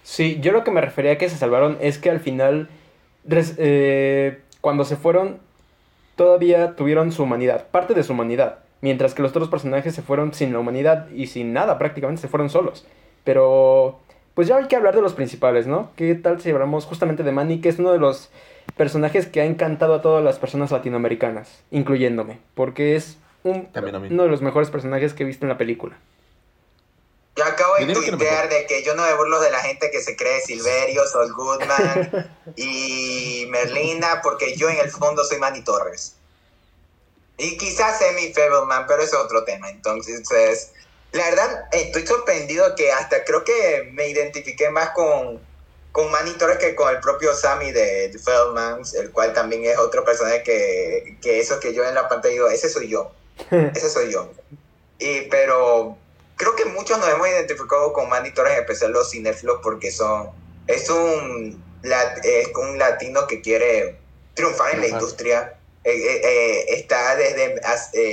Sí, yo lo que me refería a que se salvaron es que al final... Eh, cuando se fueron, todavía tuvieron su humanidad, parte de su humanidad. Mientras que los otros personajes se fueron sin la humanidad y sin nada, prácticamente se fueron solos. Pero, pues ya hay que hablar de los principales, ¿no? ¿Qué tal si hablamos justamente de Manny, que es uno de los personajes que ha encantado a todas las personas latinoamericanas, incluyéndome? Porque es un, uno de los mejores personajes que he visto en la película. Yo acabo de tuitear de que yo no me burlo de la gente que se cree Silverio, Sol Goodman y Merlina, porque yo en el fondo soy Manny Torres. Y quizás Semi Fableman, pero es otro tema. Entonces, la verdad, estoy sorprendido que hasta creo que me identifiqué más con, con Manny Torres que con el propio Sammy de, de Feldmans, el cual también es otro personaje que, que eso que yo en la pantalla digo, ese soy yo, ese soy yo. Y, pero creo que muchos nos hemos identificado con Manny Torres, en especial los cinéfilos, porque son, es un, es un latino que quiere triunfar en la industria. Eh, eh, eh, está desde,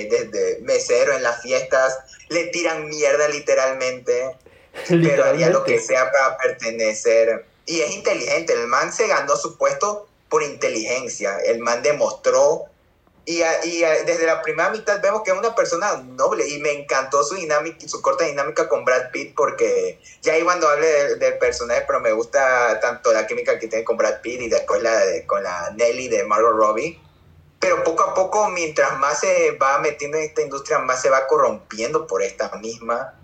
desde mesero en las fiestas, le tiran mierda literalmente pero haría lo que sea para pertenecer. Y es inteligente, el man se ganó su puesto por inteligencia, el man demostró, y, desde la primera mitad vemos que es una persona noble, y me encantó su dinámica, su corta dinámica con Brad Pitt, porque ya ahí cuando hable del, del personaje, pero me gusta tanto la química que tiene con Brad Pitt y después la de- con la Nelly de Margot Robbie. Pero poco a poco, mientras más se va metiendo en esta industria, más se va corrompiendo por esta misma.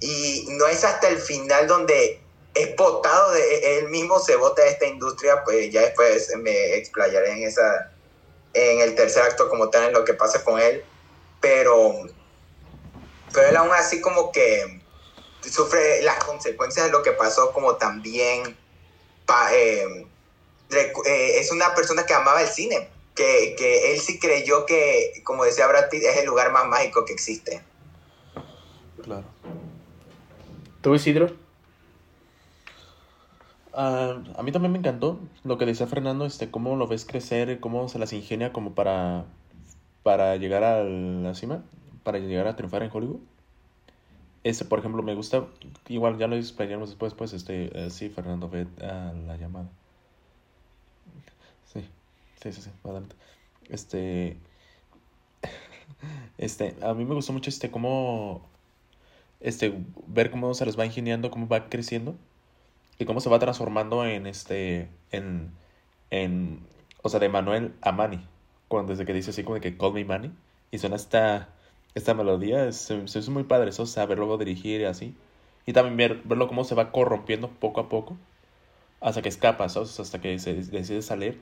Y no es hasta el final donde es votado, de, él mismo se vota de esta industria, pues ya después me explayaré en esa en el tercer acto como tal en lo que pasa con él, pero pero él aún así como que sufre las consecuencias de lo que pasó como también pa- eh, eh, es una persona que amaba el cine, que, que él sí creyó que, como decía Brad Pitt, es el lugar más mágico que existe. Claro. ¿Tú, Isidro? Ah, a mí también me encantó lo que decía Fernando, este, cómo lo ves crecer, cómo se las ingenia como para, para llegar a la cima, para llegar a triunfar en Hollywood. Este, por ejemplo, me gusta, igual ya lo explicaremos después, pues, este, eh, sí, Fernando, ve a la llamada. Sí, sí, sí, adelante. Este, este, a mí me gustó mucho, este, cómo, este, ver cómo se les va ingeniando, cómo va creciendo y cómo se va transformando en este en en o sea de Manuel a Manny cuando desde que dice así como de que call me Manny y suena esta esta melodía es, se, se hizo muy padre eso saberlo dirigir y así y también ver, verlo cómo se va corrompiendo poco a poco hasta que escapa ¿sabes? hasta que se decide salir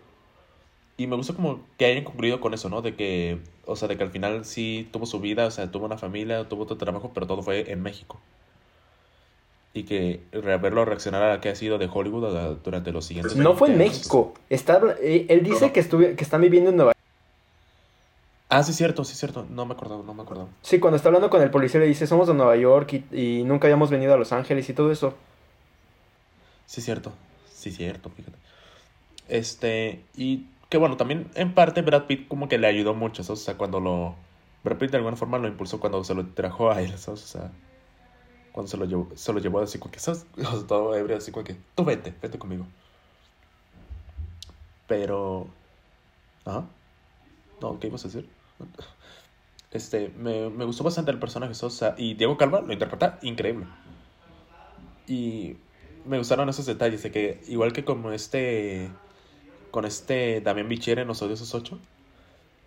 y me gusta como que hayan concluido con eso no de que o sea de que al final sí tuvo su vida o sea tuvo una familia tuvo otro trabajo pero todo fue en México y que verlo reaccionar a lo que ha sido de Hollywood a- durante los siguientes No fue en 20 años. México. Está, eh, él dice que, estuve, que están viviendo en Nueva Ah, sí, cierto, sí, cierto. No me acordaba, no me acordaba. Sí, cuando está hablando con el policía le dice, somos de Nueva York y, y nunca habíamos venido a Los Ángeles y todo eso. Sí, cierto. Sí, cierto, fíjate. Este, y que bueno, también en parte Brad Pitt como que le ayudó mucho, ¿sabes? O sea, cuando lo... Brad Pitt de alguna forma lo impulsó cuando se lo trajo a él, ¿sabes? O sea, cuando se lo llevó, se lo llevó así como que, ¿sabes? Todo ebrio, así como que, tú vete, vete conmigo. Pero... Ajá. No, ¿qué ibas a decir? Este, me, me gustó bastante el personaje, ¿sabes? O sea, y Diego Calva lo interpreta increíble. Y me gustaron esos detalles de que, igual que como este, con este Damián Bichir en Los Odiosos 8,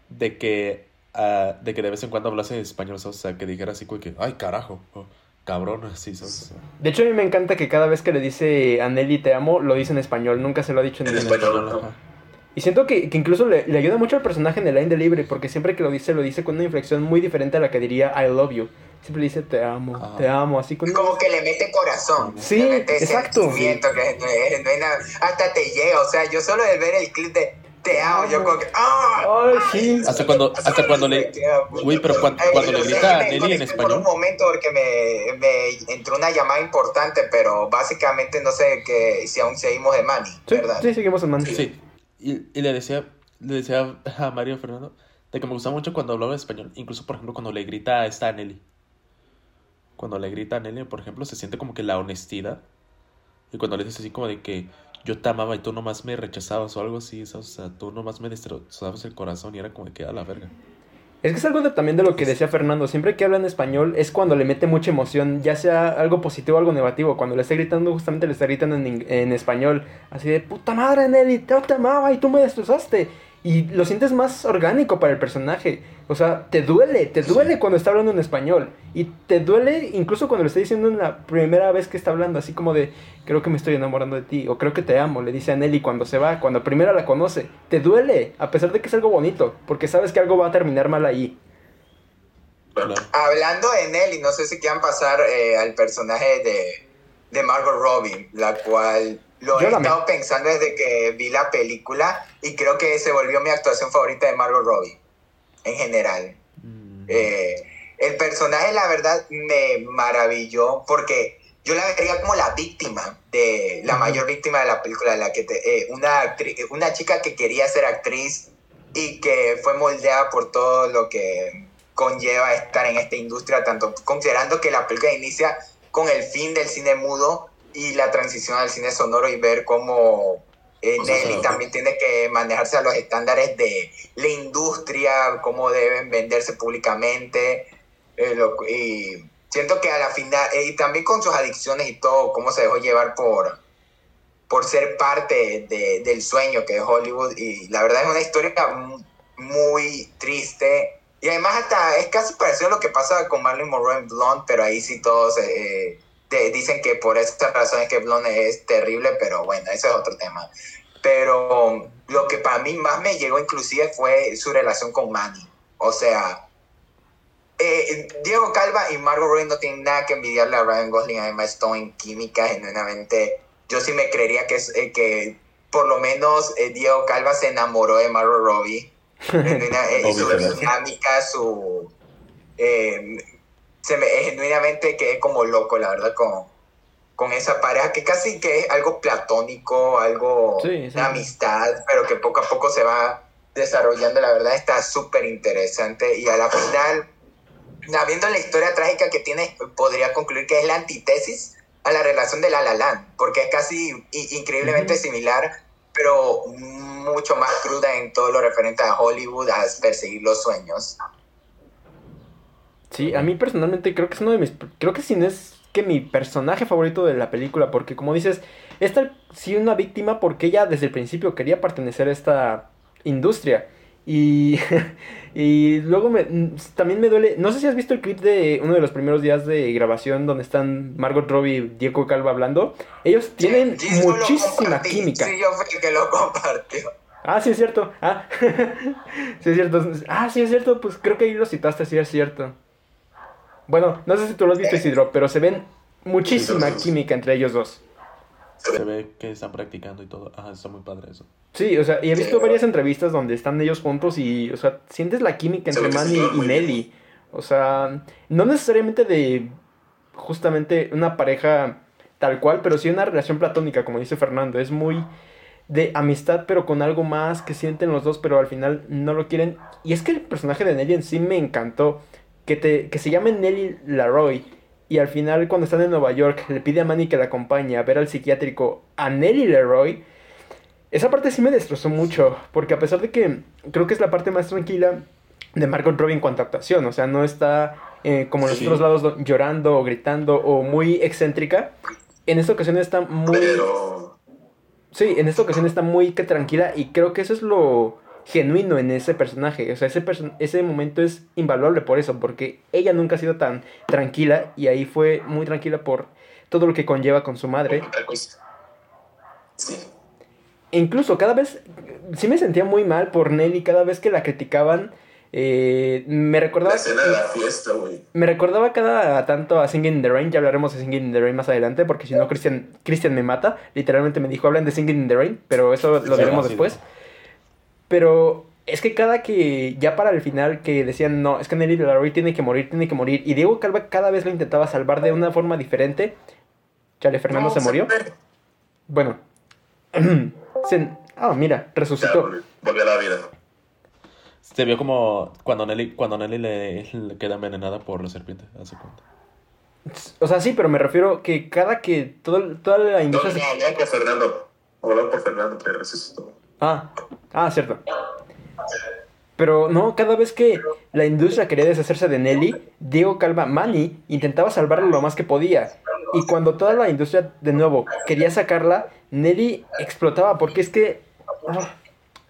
de que, ah, de que de vez en cuando hablase español, ¿sabes? o sea, que dijera así como que, ay, carajo, o cabrón, así, ¿sabes? De hecho, a mí me encanta que cada vez que le dice a Nelly te amo, lo dice en español, nunca se lo ha dicho en, En inglés. español. ajá. Y siento que, que incluso le, le ayuda mucho al personaje en el line delivery, porque siempre que lo dice, lo dice con una inflexión muy diferente a la que diría I love you. Siempre dice te amo, Ajá. te amo, así con... Como que le mete corazón. Sí, le mete exacto. sentimiento que no es- no es nada- hasta te llega. O sea, yo solo de ver el clip de Te amo, yo como que. ¡Ah! Ay, sí. Hasta cuando, hasta cuando le, güey, pero cuando, no le grita a Nelly en conecté Por español, un momento porque me, me entró una llamada importante, pero básicamente no sé que si aún seguimos de Manny, Sí, ¿verdad? sí, seguimos en man. Sí, y, y le decía, le decía a Mario Fernando de que me gusta mucho cuando hablaba español, incluso por ejemplo cuando le grita a esta Nelly. Cuando le grita a Nelly, por ejemplo, se siente como que la honestidad. Y cuando le dices así como de que yo te amaba y tú nomás me rechazabas o algo así, o sea, tú nomás me destrozabas el corazón y era como que a la verga. Es que es algo de- también de lo que decía Fernando. Siempre que habla en español es cuando le mete mucha emoción, ya sea algo positivo o algo negativo. Cuando le está gritando, justamente le está gritando en, español. Así de puta madre, Nelly, yo te amaba y tú me destrozaste. Y lo sientes más orgánico para el personaje. O sea, te duele, te duele cuando está hablando en español. Y te duele incluso cuando lo está diciendo en la primera vez que está hablando. Así como de, creo que me estoy enamorando de ti. O creo que te amo, le dice a Nelly cuando se va, cuando primero la conoce. Te duele, a pesar de que es algo bonito. Porque sabes que algo va a terminar mal ahí. Claro. Hablando de Nelly, no sé si quieran pasar eh, al personaje de, de Margot Robbie, la cual lo Yo he estado pensando desde que vi la película y creo que se volvió mi actuación favorita de Margot Robbie en general. Mm. Eh, el personaje, la verdad, me maravilló porque yo la vería como la víctima de la mayor víctima de la película, la que te- eh, una actri- una chica que quería ser actriz y que fue moldeada por todo lo que conlleva estar en esta industria, tanto considerando que la película inicia con el fin del cine mudo y la transición al cine sonoro y ver cómo eh, Nelly se- también tiene que manejarse a los estándares de la industria, cómo deben venderse públicamente. eh, lo- y siento que a la final, eh, y también con sus adicciones y todo, cómo se dejó llevar por, por ser parte de- del sueño que es Hollywood. Y la verdad es una historia mu- muy triste. Y además hasta es casi parecido a lo que pasa con Marilyn Monroe en Blonde, pero ahí sí todos eh, te dicen que por estas razones que Blonde es terrible, pero bueno, eso es otro tema. Pero lo que para mí más me llegó inclusive fue su relación con Manny. O sea, eh, Diego Calva y Margot Robbie no tienen nada que envidiarle a Ryan Gosling y a Emma Stone en química, genuinamente. Yo sí me creería que, es, eh, que por lo menos eh, Diego Calva se enamoró de Margot Robbie. Su dinámica, su... se me, genuinamente quedé como loco, la verdad, con, con esa pareja, que casi que es algo platónico, algo Sí, sí. de amistad, pero que poco a poco se va desarrollando, la verdad está súper interesante y a la final, na- viendo la historia trágica que tiene, podría concluir que es la antítesis a la relación de La La Land, porque es casi increíblemente Ujú. similar, pero mucho más cruda en todo lo referente a Hollywood, a perseguir los sueños. Sí, a mí personalmente creo que es uno de mis... Creo que sí no es que mi personaje favorito de la película, porque como dices, esta sí una víctima porque ella desde el principio quería pertenecer a esta industria. Y, y luego me, también me duele, no sé si has visto el clip de uno de los primeros días de grabación donde están Margot Robbie y Diego Calva hablando. Ellos tienen Sí, muchísima química. Sí, yo fui el que lo compartió. Ah, sí es cierto. Ah, sí es cierto. Ah, sí es cierto. Pues creo que ahí lo citaste, sí es cierto. Bueno, no sé si tú lo has visto, Isidro, pero se ven muchísima química entre ellos dos. Se ve que están practicando y todo. Ajá, está muy padre eso. Sí, o sea, y he visto varias entrevistas donde están ellos juntos y, o sea, sientes la química entre Manny y. Nelly. O sea, no necesariamente de justamente una pareja tal cual, pero sí una relación platónica, como dice Fernando. Es muy de amistad, pero con algo más que sienten los dos, pero al final no lo quieren. Y es que el personaje de Nelly en sí me encantó. Que, te, que se llame Nelly Laroy. Y al final, cuando están en Nueva York, le pide a Manny que la acompañe a ver al psiquiátrico a Nelly Leroy. Esa parte sí me destrozó mucho, porque a pesar de que creo que es la parte más tranquila de Margot Robbie en cuanto a actuación, o sea, no está eh, como en los Sí. otros lados do- llorando o gritando o muy excéntrica, en esta ocasión está muy... Pero Sí, en esta ocasión está muy que tranquila y creo que eso es lo genuino en ese personaje, o sea, ese, perso- ese momento es invaluable por eso, porque ella nunca ha sido tan tranquila y ahí fue muy tranquila por todo lo que conlleva con su madre. Sí. E incluso cada vez, sí me sentía muy mal por Nelly, cada vez que la criticaban, eh, me La recordaba... escena de la fiesta, güey. Me recordaba cada tanto a Singing in the Rain, ya hablaremos de Singing in the Rain más adelante, porque si no Christian, Christian me mata, literalmente me dijo, hablan de Singing in the Rain, pero eso lo Sí, sí. después. Pero es que cada que, ya para el final, que decían, no, es que Nelly Laroy tiene que morir, tiene que morir, y Diego Calva cada vez lo intentaba salvar de una forma diferente. Chale, Fernando No, se murió. Bueno. Ah, mira, resucitó. volvió, volvió a la vida. Se vio como cuando Nelly, cuando Nelly le, le queda envenenada por la serpiente. Hace cuenta. O sea, sí, pero me refiero que cada que todo, toda la No, industria... no, hablaba por Fernando. Hablaba por Fernando, que resucitó. Ah, ah, cierto. Pero no, cada vez que la industria quería deshacerse de Nelly, Diego Calva Manny intentaba salvarlo lo más que podía. Y cuando toda la industria de nuevo quería sacarla, Nelly explotaba porque es que... ah,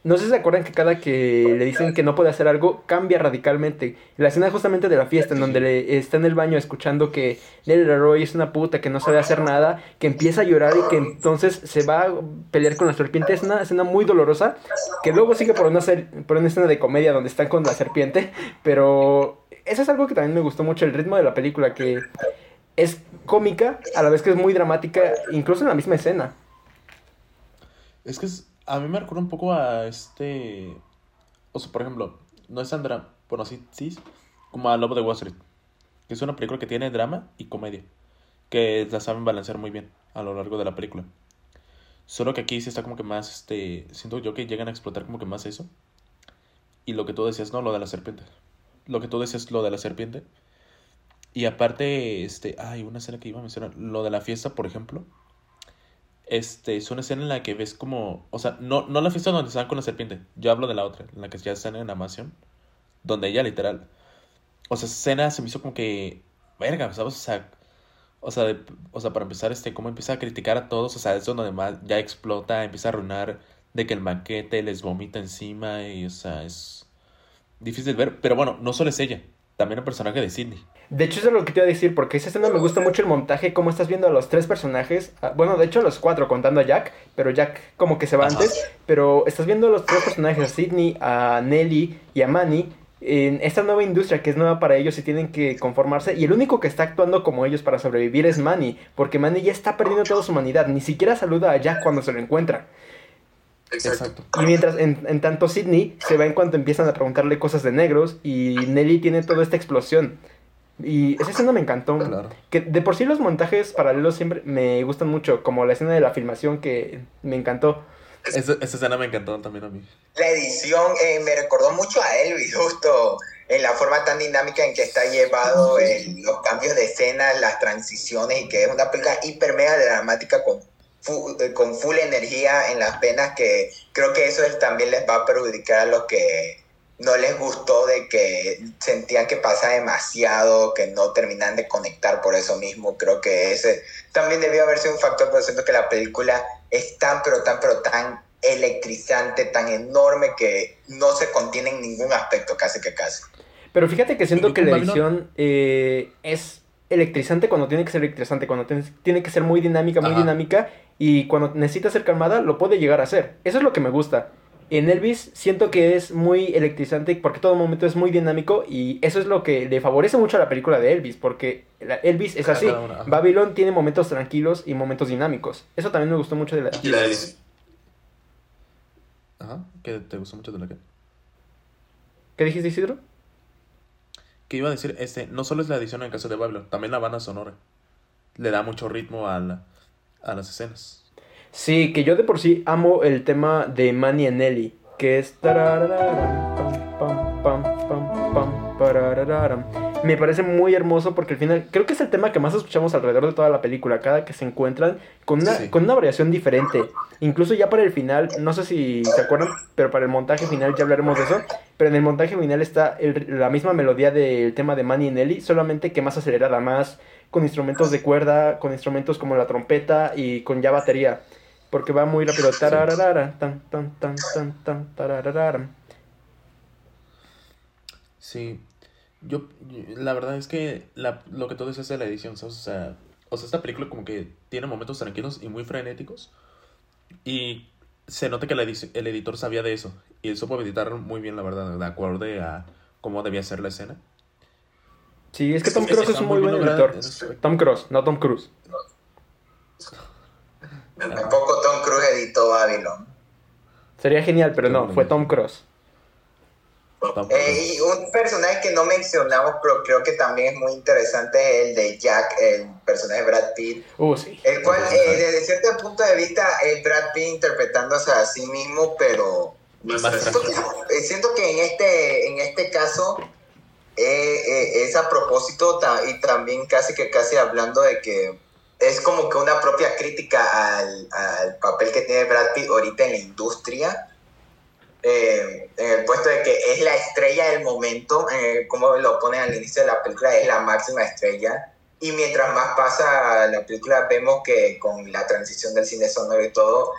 no sé si se acuerdan que cada que le dicen que no puede hacer algo, cambia radicalmente. La escena justamente de la fiesta, en donde le, está en el baño escuchando que Nelly Leroy es una puta, que no sabe hacer nada, que empieza a llorar y que entonces se va a pelear con la serpiente. Es una escena muy dolorosa, que luego sigue por una, ser- por una escena de comedia donde están con la serpiente. Pero eso es algo que también me gustó mucho, el ritmo de la película, que es cómica a la vez que es muy dramática, incluso en la misma escena. Es que es- a mí me recuerda un poco a este. O sea, por ejemplo, no es tan drama. Bueno, sí, sí. Como a Lobo de Wall Street. Que es una película que tiene drama y comedia. Que la saben balancear muy bien a lo largo de la película. Solo que aquí sí está como que más, este. Siento yo que llegan a explotar como que más eso. Y lo que tú decías, no, lo de la serpiente. Lo que tú decías, lo de la serpiente. Y aparte, este. Ay, una escena que iba a mencionar. Lo de la fiesta, por ejemplo. Este, es una escena en la que ves como, o sea, no, no la fiesta donde están con la serpiente, yo hablo de la otra, en la que ya están en la mansión, donde ella literal, o sea, esa escena se me hizo como que, verga, ¿sabes? O sea, o sea, de- o sea, para empezar, este, cómo empieza a criticar a todos, o sea, es donde más ya explota, empieza a arruinar de que el maquete les vomita encima y, o sea, es difícil ver, pero bueno, no solo es ella, también el personaje de Sidney. De hecho, eso es lo que te iba a decir, porque esa escena me gusta mucho el montaje, cómo estás viendo a los tres personajes, ah, bueno, de hecho a los cuatro, contando a Jack, pero Jack como que se va Ajá. antes, pero estás viendo a los tres personajes, a Sidney, a Nelly y a Manny, en esta nueva industria que es nueva para ellos y tienen que conformarse, y el único que está actuando como ellos para sobrevivir es Manny, porque Manny ya está perdiendo toda su humanidad, ni siquiera saluda a Jack cuando se lo encuentra. Exacto. Y mientras, en, en tanto, Sidney se va en cuanto empiezan a preguntarle cosas de negros y Nelly tiene toda esta explosión. Y esa escena me encantó. Claro. Que de por sí los montajes paralelos siempre me gustan mucho, como la escena de la filmación que me encantó. Esa, esa escena me encantó también a mí. La edición eh, me recordó mucho a Elvis, justo en la forma tan dinámica en que está llevado el- los cambios de escena, las transiciones, y que es una película hiper mega dramática con, fu- eh, con full energía en las venas, que creo que eso es- también les va a perjudicar a los que no les gustó de que sentían que pasa demasiado, que no terminan de conectar por eso mismo. Creo que ese también debió haber sido un factor, pero siento que la película es tan, pero tan, pero tan electrizante, tan enorme que no se contiene en ningún aspecto, casi que casi. Pero fíjate que siento que la edición eh, es electrizante cuando tiene que ser electrizante, cuando tiene que ser muy dinámica, muy Ajá. dinámica, y cuando necesita ser calmada, lo puede llegar a ser. Eso es lo que me gusta. En Elvis siento que es muy electrizante porque todo momento es muy dinámico y eso es lo que le favorece mucho a la película de Elvis, porque Elvis es así. Babylon tiene momentos tranquilos y momentos dinámicos. Eso también me gustó mucho de la... Y la edición. Ajá, que te gustó mucho de la que. ¿Qué dijiste, Isidro? Que iba a decir, este, no solo es la edición en el caso de Babylon, también la banda sonora. Le da mucho ritmo a, la- a las escenas. Sí, que yo de por sí amo el tema de Manny and Nelly, que es... Me parece muy hermoso porque al final creo que es el tema que más escuchamos alrededor de toda la película, cada que se encuentran con una, Sí. con una variación diferente. Incluso ya para el final, no sé si se acuerdan, pero para el montaje final ya hablaremos de eso. Pero en el montaje final está el- la misma melodía del tema de Manny y Nelly, solamente que más acelerada, más con instrumentos de cuerda, con instrumentos como la trompeta y con ya batería. Porque va muy rápido. Tararara, tan, tan, tan, tan, tan, tararararam. Sí, yo, la verdad es que la- lo que tú dices de la edición, ¿sabes? O sea, o sea, esta película como que tiene momentos tranquilos y muy frenéticos. Y se nota que edici- el editor sabía de eso. Y él supo editar muy bien, la verdad, de acuerdo a cómo debía ser la escena. Sí, es que Tom Es- Cruise es un muy buen editor. Tom Cruise, no Tom Cruise. Tampoco Tom Cruise editó Babylon. Sería genial, pero no, fue Tom Cruise. Eh, y un personaje que no mencionamos, pero creo que también es muy interesante, es el de Jack, el personaje de Brad Pitt. Uh, sí. El cual, eh, desde cierto punto de vista, es Brad Pitt interpretándose a sí mismo, pero Más siento que, eh, siento que en este, en este caso eh, eh, es a propósito y también casi que casi hablando de que es como que una propia crítica al, al papel que tiene Brad Pitt ahorita en la industria. eh, en el puesto de que es la estrella del momento, como lo ponen al inicio de la película, es la máxima estrella. Y mientras más pasa la película, vemos que con la transición del cine sonoro y todo,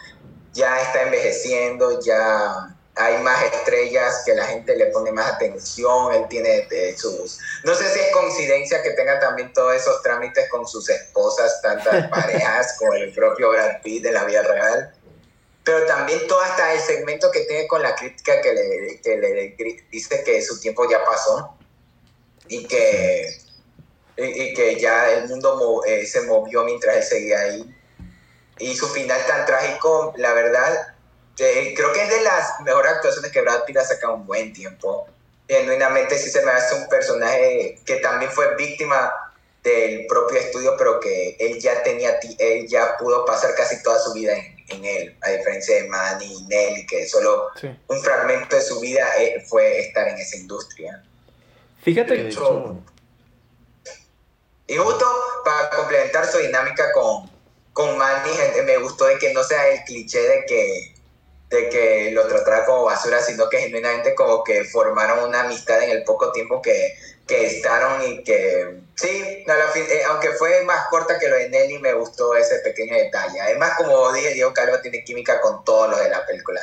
ya está envejeciendo, ya hay más estrellas que la gente le pone más atención, él tiene eh, sus... No sé si es coincidencia que tenga también todos esos trámites con sus esposas, tantas parejas, como el propio Brad Pitt de la vida real, pero también todo hasta el segmento que tiene con la crítica que le, que le dice que su tiempo ya pasó y que y, y que ya el mundo mo- eh, se movió mientras él seguía ahí. Y su final tan trágico, la verdad, creo que es de las mejores actuaciones que Brad Pitt ha sacado un buen tiempo. Genuinamente sí se me hace un personaje que también fue víctima del propio estudio, pero que él ya tenía, él ya pudo pasar casi toda su vida en, en él, a diferencia de Manny y Nelly, que solo Sí. un fragmento de su vida eh, fue estar en esa industria. Fíjate Que Y justo para complementar su dinámica con, con Manny, me gustó de que no sea el cliché de que, de que lo tratara como basura, sino que genuinamente como que formaron una amistad en el poco tiempo que, que estaron y que sí, la eh, aunque fue más corta que lo de Nelly, me gustó ese pequeño detalle. Además, como dije, Diego Calvo tiene química con todos los de la película.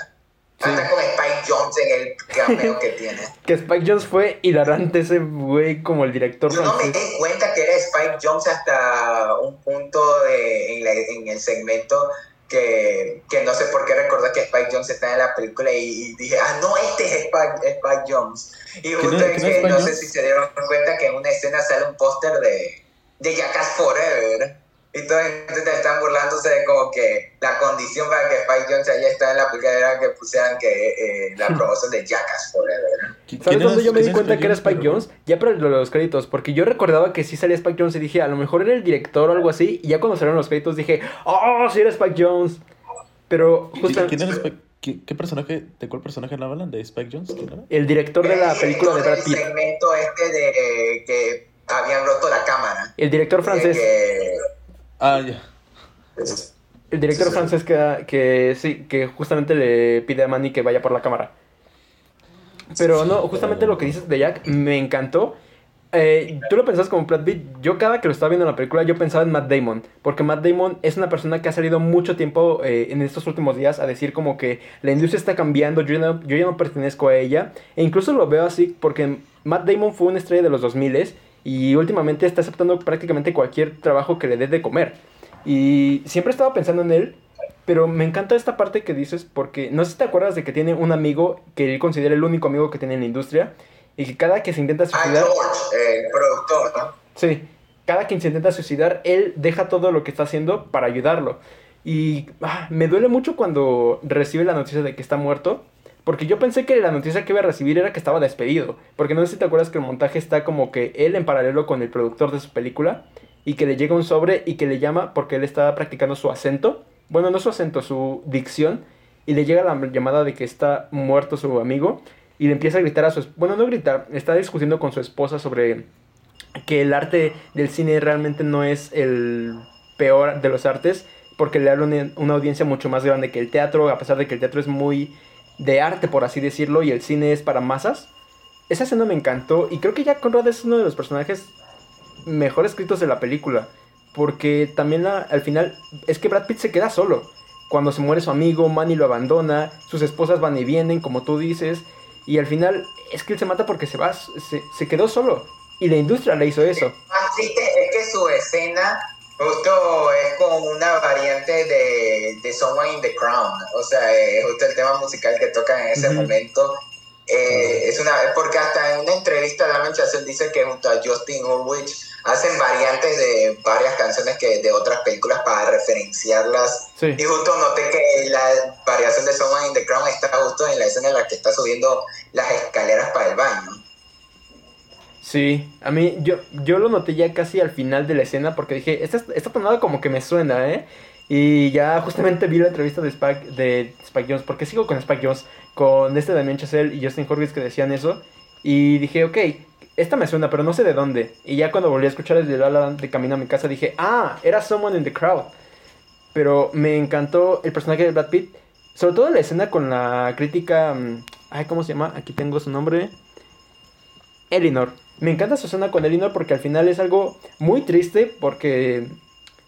Hasta con Spike Jones en el cameo que tiene. Que Spike Jones fue hilarante ese güey como el director Yo no me di cuenta que era Spike Jones hasta un punto de, en, la- en el segmento que, que no sé por qué recordé que Spike Jones está en la película y, y dije, ah, no, este es Spike, Spike Jones. Y justo es- que no sé si se dieron cuenta que en una escena sale un póster de, de Jackass Forever. Y todos entonces están burlándose de como que la condición para que Spike Jones haya estado en la película era que pusieran que eh, la promoción de Jackass Forever. ¿qui- ¿Sabes dónde es- yo me di es cuenta que era Spike Pero- Jones? Ya para lo de los créditos, porque yo recordaba que sí salía Spike Jones y dije, a lo mejor era el director o algo así, y ya cuando salieron los créditos dije, ¡oh, sí era Spike Jones! Pero ¿Qui- justo ¿Quién era Spike- qué, qué personaje, de cuál personaje hablan? ¿De Spike Jones? El director de la El película de Brad Pitt, segmento este de que habían roto la cámara. el director De francés, que- Ah, ya. el director Sí, sí. francés que, que sí, que justamente le pide a Manny que vaya por la cámara. Pero no, justamente lo que dices de Jack me encantó. Eh, tú lo pensabas como Brad Pitt. Yo cada que lo estaba viendo en la película, yo pensaba en Matt Damon. Porque Matt Damon es una persona que ha salido mucho tiempo eh, en estos últimos días a decir como que la industria está cambiando, yo, no- yo ya no pertenezco a ella. E incluso lo veo así porque Matt Damon fue una estrella de los 2000 y últimamente está aceptando prácticamente cualquier trabajo que le dé de comer. Y siempre estaba pensando en él. Pero me encanta esta parte que dices porque no sé si te acuerdas de que tiene un amigo que él considera el único amigo que tiene en la industria y que cada que se intenta Ah, suicidar, George, el productor, ¿no? sí, cada que se intenta suicidar, él deja todo lo que está haciendo para ayudarlo. Y ah, me duele mucho cuando recibe la noticia de que está muerto. Porque yo pensé que la noticia que iba a recibir era que estaba despedido. Porque no sé si te acuerdas que el montaje está como que él en paralelo con el productor de su película. Y que le llega un sobre y que le llama porque él está practicando su acento. Bueno, no su acento, su dicción. Y le llega la llamada de que está muerto su amigo. Y le empieza a gritar a su... Bueno, no gritar, está discutiendo con su esposa sobre que el arte del cine realmente no es el peor de los artes, porque le habla una, una audiencia mucho más grande que el teatro, a pesar de que el teatro es muy de arte, por así decirlo, y el cine es para masas. Esa escena me encantó, y creo que Jack Conrad es uno de los personajes mejor escritos de la película, porque también la- al final es que Brad Pitt se queda solo. Cuando se muere su amigo, Manny lo abandona, sus esposas van y vienen, como tú dices, y al final es que él se mata porque se va, se, se quedó solo. Y la industria le hizo eso. Más triste es que su escena justo es como una variante de, de Someone in the Crown. O sea, eh, justo el tema musical que tocan en ese momento. eh, es una porque hasta en una entrevista Damien Chazelle dice que junto a Justin Ulrich hacen variantes de varias canciones que de otras películas para referenciarlas Sí. y justo noté que la variación de Someone in the Crown está justo en la escena en la que está subiendo las escaleras para el baño Sí, a mí, yo, yo lo noté ya casi al final de la escena porque dije, esta, esta tonada como que me suena, ¿eh? Y ya justamente vi la entrevista de Spike, de Spike Jones, porque sigo con Spike Jones, con este Damien Chazelle y Justin Horwitz que decían eso. Y dije, ok, esta me suena, pero no sé de dónde. Y ya cuando volví a escuchar el de La de camino a mi casa dije, ah, era Someone in the Crowd. Pero me encantó el personaje de Brad Pitt, sobre todo la escena con la crítica, mm, ay, ¿cómo se llama? Aquí tengo su nombre. Elinor. Me encanta su escena con Elinor porque al final es algo muy triste porque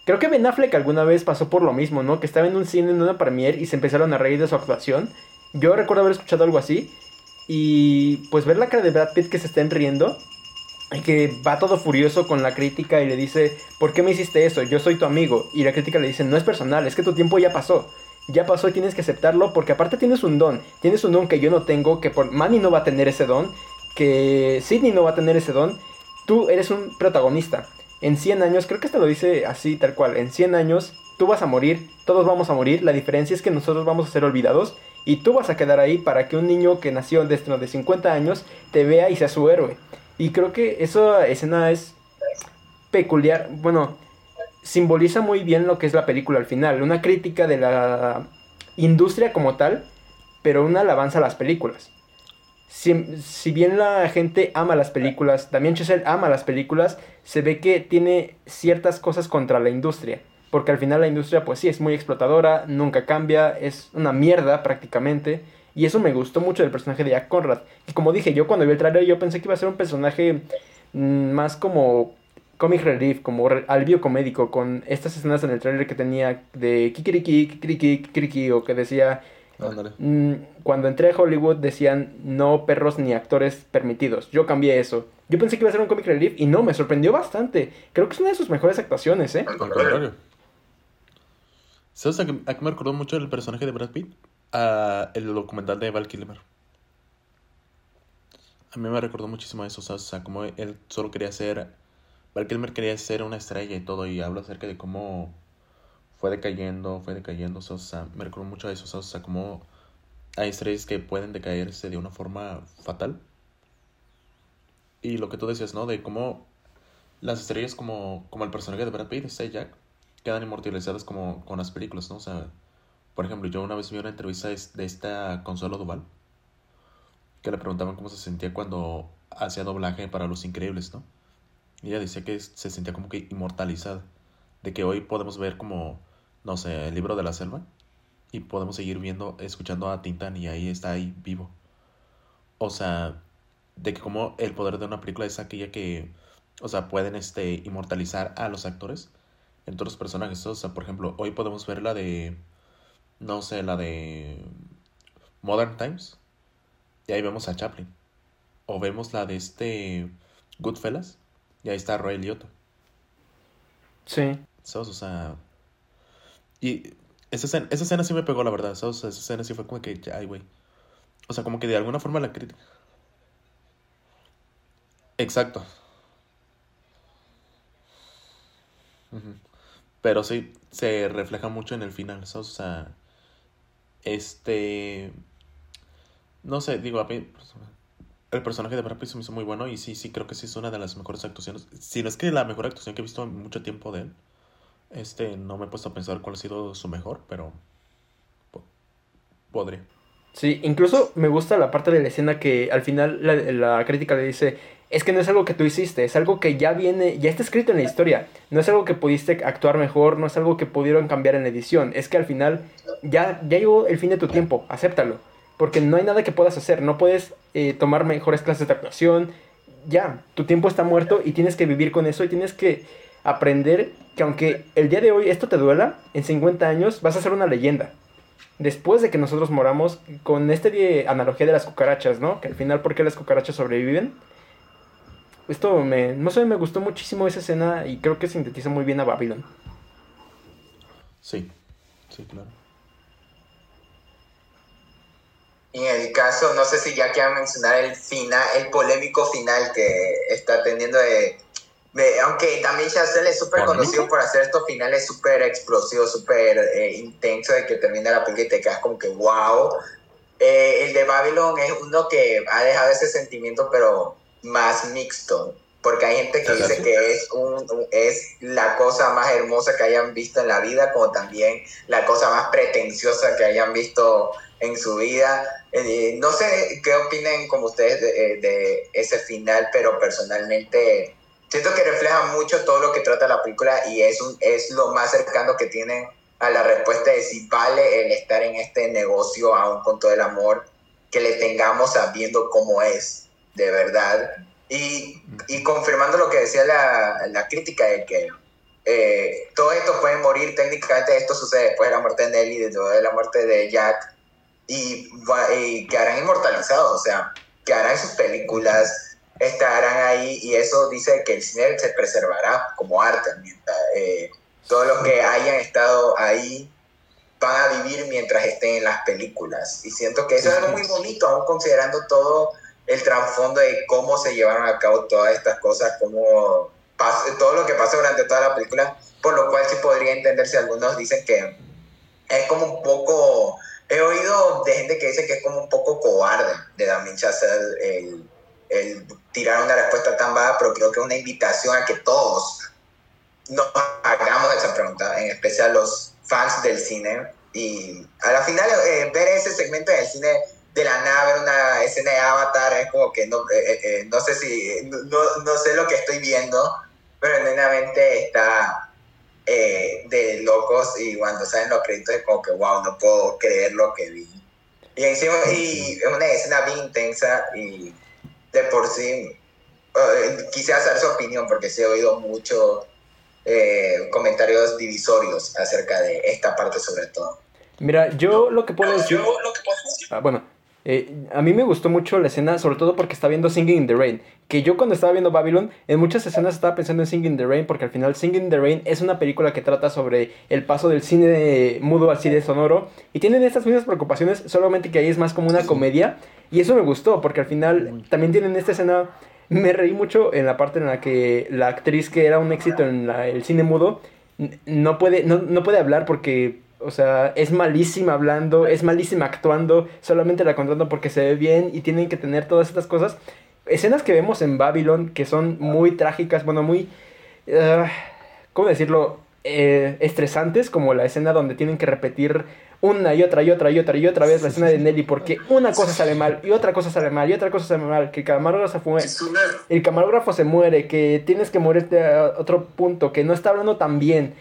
creo que Ben Affleck alguna vez pasó por lo mismo, ¿no? Que estaba en un cine, en una premiere y se empezaron a reír de su actuación. Yo recuerdo haber escuchado algo así y pues ver la cara de Brad Pitt que se estén riendo y que va todo furioso con la crítica y le dice, ¿por qué me hiciste eso? Yo soy tu amigo. Y la crítica le dice, no es personal, es que tu tiempo ya pasó. Ya pasó y tienes que aceptarlo porque aparte tienes un don. Tienes un don que yo no tengo, que por Manny no va a tener ese don, que Sidney no va a tener ese don. tú eres un protagonista. En 100 años, creo que esto lo dice así, tal cual, en 100 años tú vas a morir, todos vamos a morir, la diferencia es que nosotros vamos a ser olvidados y tú vas a quedar ahí para que un niño que nació dentro de 50 años te vea y sea su héroe. Y creo que esa escena es peculiar, bueno, simboliza muy bien lo que es la película al final, una crítica de la industria como tal, pero una alabanza a las películas. Si, bien la gente ama las películas, también Chazelle ama las películas, se ve que tiene ciertas cosas contra la industria. Porque al final la industria, pues sí, es muy explotadora, nunca cambia, es una mierda prácticamente. Y eso me gustó mucho del personaje de Jack Conrad. Y como dije, yo cuando vi el trailer yo pensé que iba a ser un personaje mm, más como comic relief, como alivio comédico, con estas escenas en el trailer que tenía de kikiriki, kikiriki, kikiriki, o que decía... Mm, cuando entré a Hollywood decían no perros ni actores permitidos. Yo cambié eso. Yo pensé que iba a ser un comic relief y no, me sorprendió bastante. Creo que es una de sus mejores actuaciones, ¿eh? Al contrario. ¿Sabes a qué, me recordó mucho el personaje de Brad Pitt? A el documental de Val Kilmer. A mí me recordó muchísimo eso, o sea, como él solo quería ser... Val Kilmer quería ser una estrella y todo, y habla acerca de cómo fue decayendo, fue decayendo, o sea, me recordó mucho a eso, o sea, como hay estrellas que pueden decaerse de una forma fatal. Y lo que tú decías, ¿no? De cómo las estrellas como, como el personaje de Brad Pitt, este Jack, quedan inmortalizadas como con las películas, ¿no? O sea, por ejemplo, yo una vez vi una entrevista de esta Consuelo Duval que le preguntaban cómo se sentía cuando hacía doblaje para Los Increíbles, ¿no? Y ella decía que se sentía como que inmortalizada, de que hoy podemos ver como, no sé, el libro de la selva y podemos seguir viendo, escuchando a Tintan y ahí está ahí vivo. O sea, de que como el poder de una película es aquella que, o sea, pueden este, inmortalizar a los actores en todos los personajes. O sea, por ejemplo, hoy podemos ver la de, no sé, la de Modern Times. Y ahí vemos a Chaplin. O vemos la de este Goodfellas. Y ahí está Ray Liotta. Sí. O sea... Y esa escena, esa escena sí me pegó, la verdad. Esa escena sí fue como que, ay, güey. O sea, como que de alguna forma la crítica. Exacto. Pero sí, se refleja mucho en el final, O sea, este... No sé, digo, a mí el personaje de Brad Pitt se me hizo muy bueno y sí, sí, creo que sí es una de las mejores actuaciones. Si no es que la mejor actuación que he visto en mucho tiempo de él. Este, no me he puesto a pensar cuál ha sido su mejor, pero podría. Sí, incluso me gusta la parte de la escena que al final la, la, crítica le dice, es que no es algo que tú hiciste, es algo que ya viene, ya está escrito en la historia, no es algo que pudiste actuar mejor, no es algo que pudieron cambiar en la edición, es que al final ya, ya llegó el fin de tu tiempo, acéptalo, porque no hay nada que puedas hacer, no puedes eh, tomar mejores clases de actuación, ya, tu tiempo está muerto y tienes que vivir con eso y tienes que aprender que aunque el día de hoy esto te duela, en 50 años vas a ser una leyenda. Después de que nosotros moramos, con este analogía de las cucarachas, ¿no? Que al final, ¿por qué las cucarachas sobreviven? Esto me, no sé, me gustó muchísimo esa escena y creo que sintetiza muy bien a Babylon. Sí, sí, claro. Y en el caso, no sé si ya quieran mencionar el final, el polémico final que está teniendo de, aunque también Chazelle es súper conocido por hacer estos finales súper explosivos, súper eh, intensos, de que termina la película y te quedas como que wow. Eh, el de Babylon es uno que ha dejado ese sentimiento, pero más mixto, porque hay gente que dice que es, un, es la cosa más hermosa que hayan visto en la vida, como también la cosa más pretenciosa que hayan visto en su vida. Eh, no sé qué opinen como ustedes de, de, ese final, pero personalmente siento que refleja mucho todo lo que trata la película y es, un, es lo más cercano que tienen a la respuesta de si vale el estar en este negocio aún con todo el amor que le tengamos sabiendo cómo es de verdad. Y, y confirmando lo que decía la, la crítica de que eh, todo esto puede morir, técnicamente esto sucede después de la muerte de Nelly, después de la muerte de Jack, y, y quedarán inmortalizados, o sea, quedarán en sus películas, estarán ahí, y eso dice que el cine se preservará como arte. Eh, todos los que hayan estado ahí van a vivir mientras estén en las películas. Y siento que eso es algo muy bonito, aún considerando todo el trasfondo de cómo se llevaron a cabo todas estas cosas, cómo todo lo que pasa durante toda la película, por lo cual sí podría entender si algunos dicen que es como un poco, he oído de gente que dice que es como un poco cobarde de Damien Chazelle el, el tirar una respuesta tan baja, pero creo que es una invitación a que todos nos hagamos esa pregunta, en especial los fans del cine. Y a la final, eh, ver ese segmento del cine de la nada, ver una escena de Avatar, es como que no, eh, eh, no sé si, no, no, sé lo que estoy viendo, pero genuinamente está de locos y cuando salen los créditos es como que, wow, no puedo creer lo que vi. Y encima, y es una escena bien intensa y de por sí, quisiera saber su opinión porque sí he oído mucho eh, comentarios divisorios acerca de esta parte sobre todo. Mira, yo lo que puedo decir... Ah, bueno, eh, a mí me gustó mucho la escena, sobre todo porque estaba viendo Singing in the Rain. Que yo cuando estaba viendo Babylon, en muchas escenas estaba pensando en Singing in the Rain, porque al final Singing in the Rain es una película que trata sobre el paso del cine mudo al cine sonoro. Y tienen estas mismas preocupaciones, solamente que ahí es más como una comedia. Y eso me gustó, porque al final también tienen esta escena me reí mucho en la parte en la que la actriz que era un éxito en el cine mudo no puede, no, no puede hablar porque, o sea, es malísima hablando, es malísima actuando, solamente la contratan porque se ve bien y tienen que tener todas estas cosas. Escenas que vemos en Babylon que son muy trágicas, bueno, muy... Uh, ¿Cómo decirlo? Eh, estresantes, como la escena donde tienen que repetir una y otra y otra y otra y otra vez la escena de Nelly porque una cosa sale mal y otra cosa sale mal y otra cosa sale mal, que el camarógrafo, fue, el camarógrafo se muere, que tienes que morirte a otro punto, que no está hablando tan bien.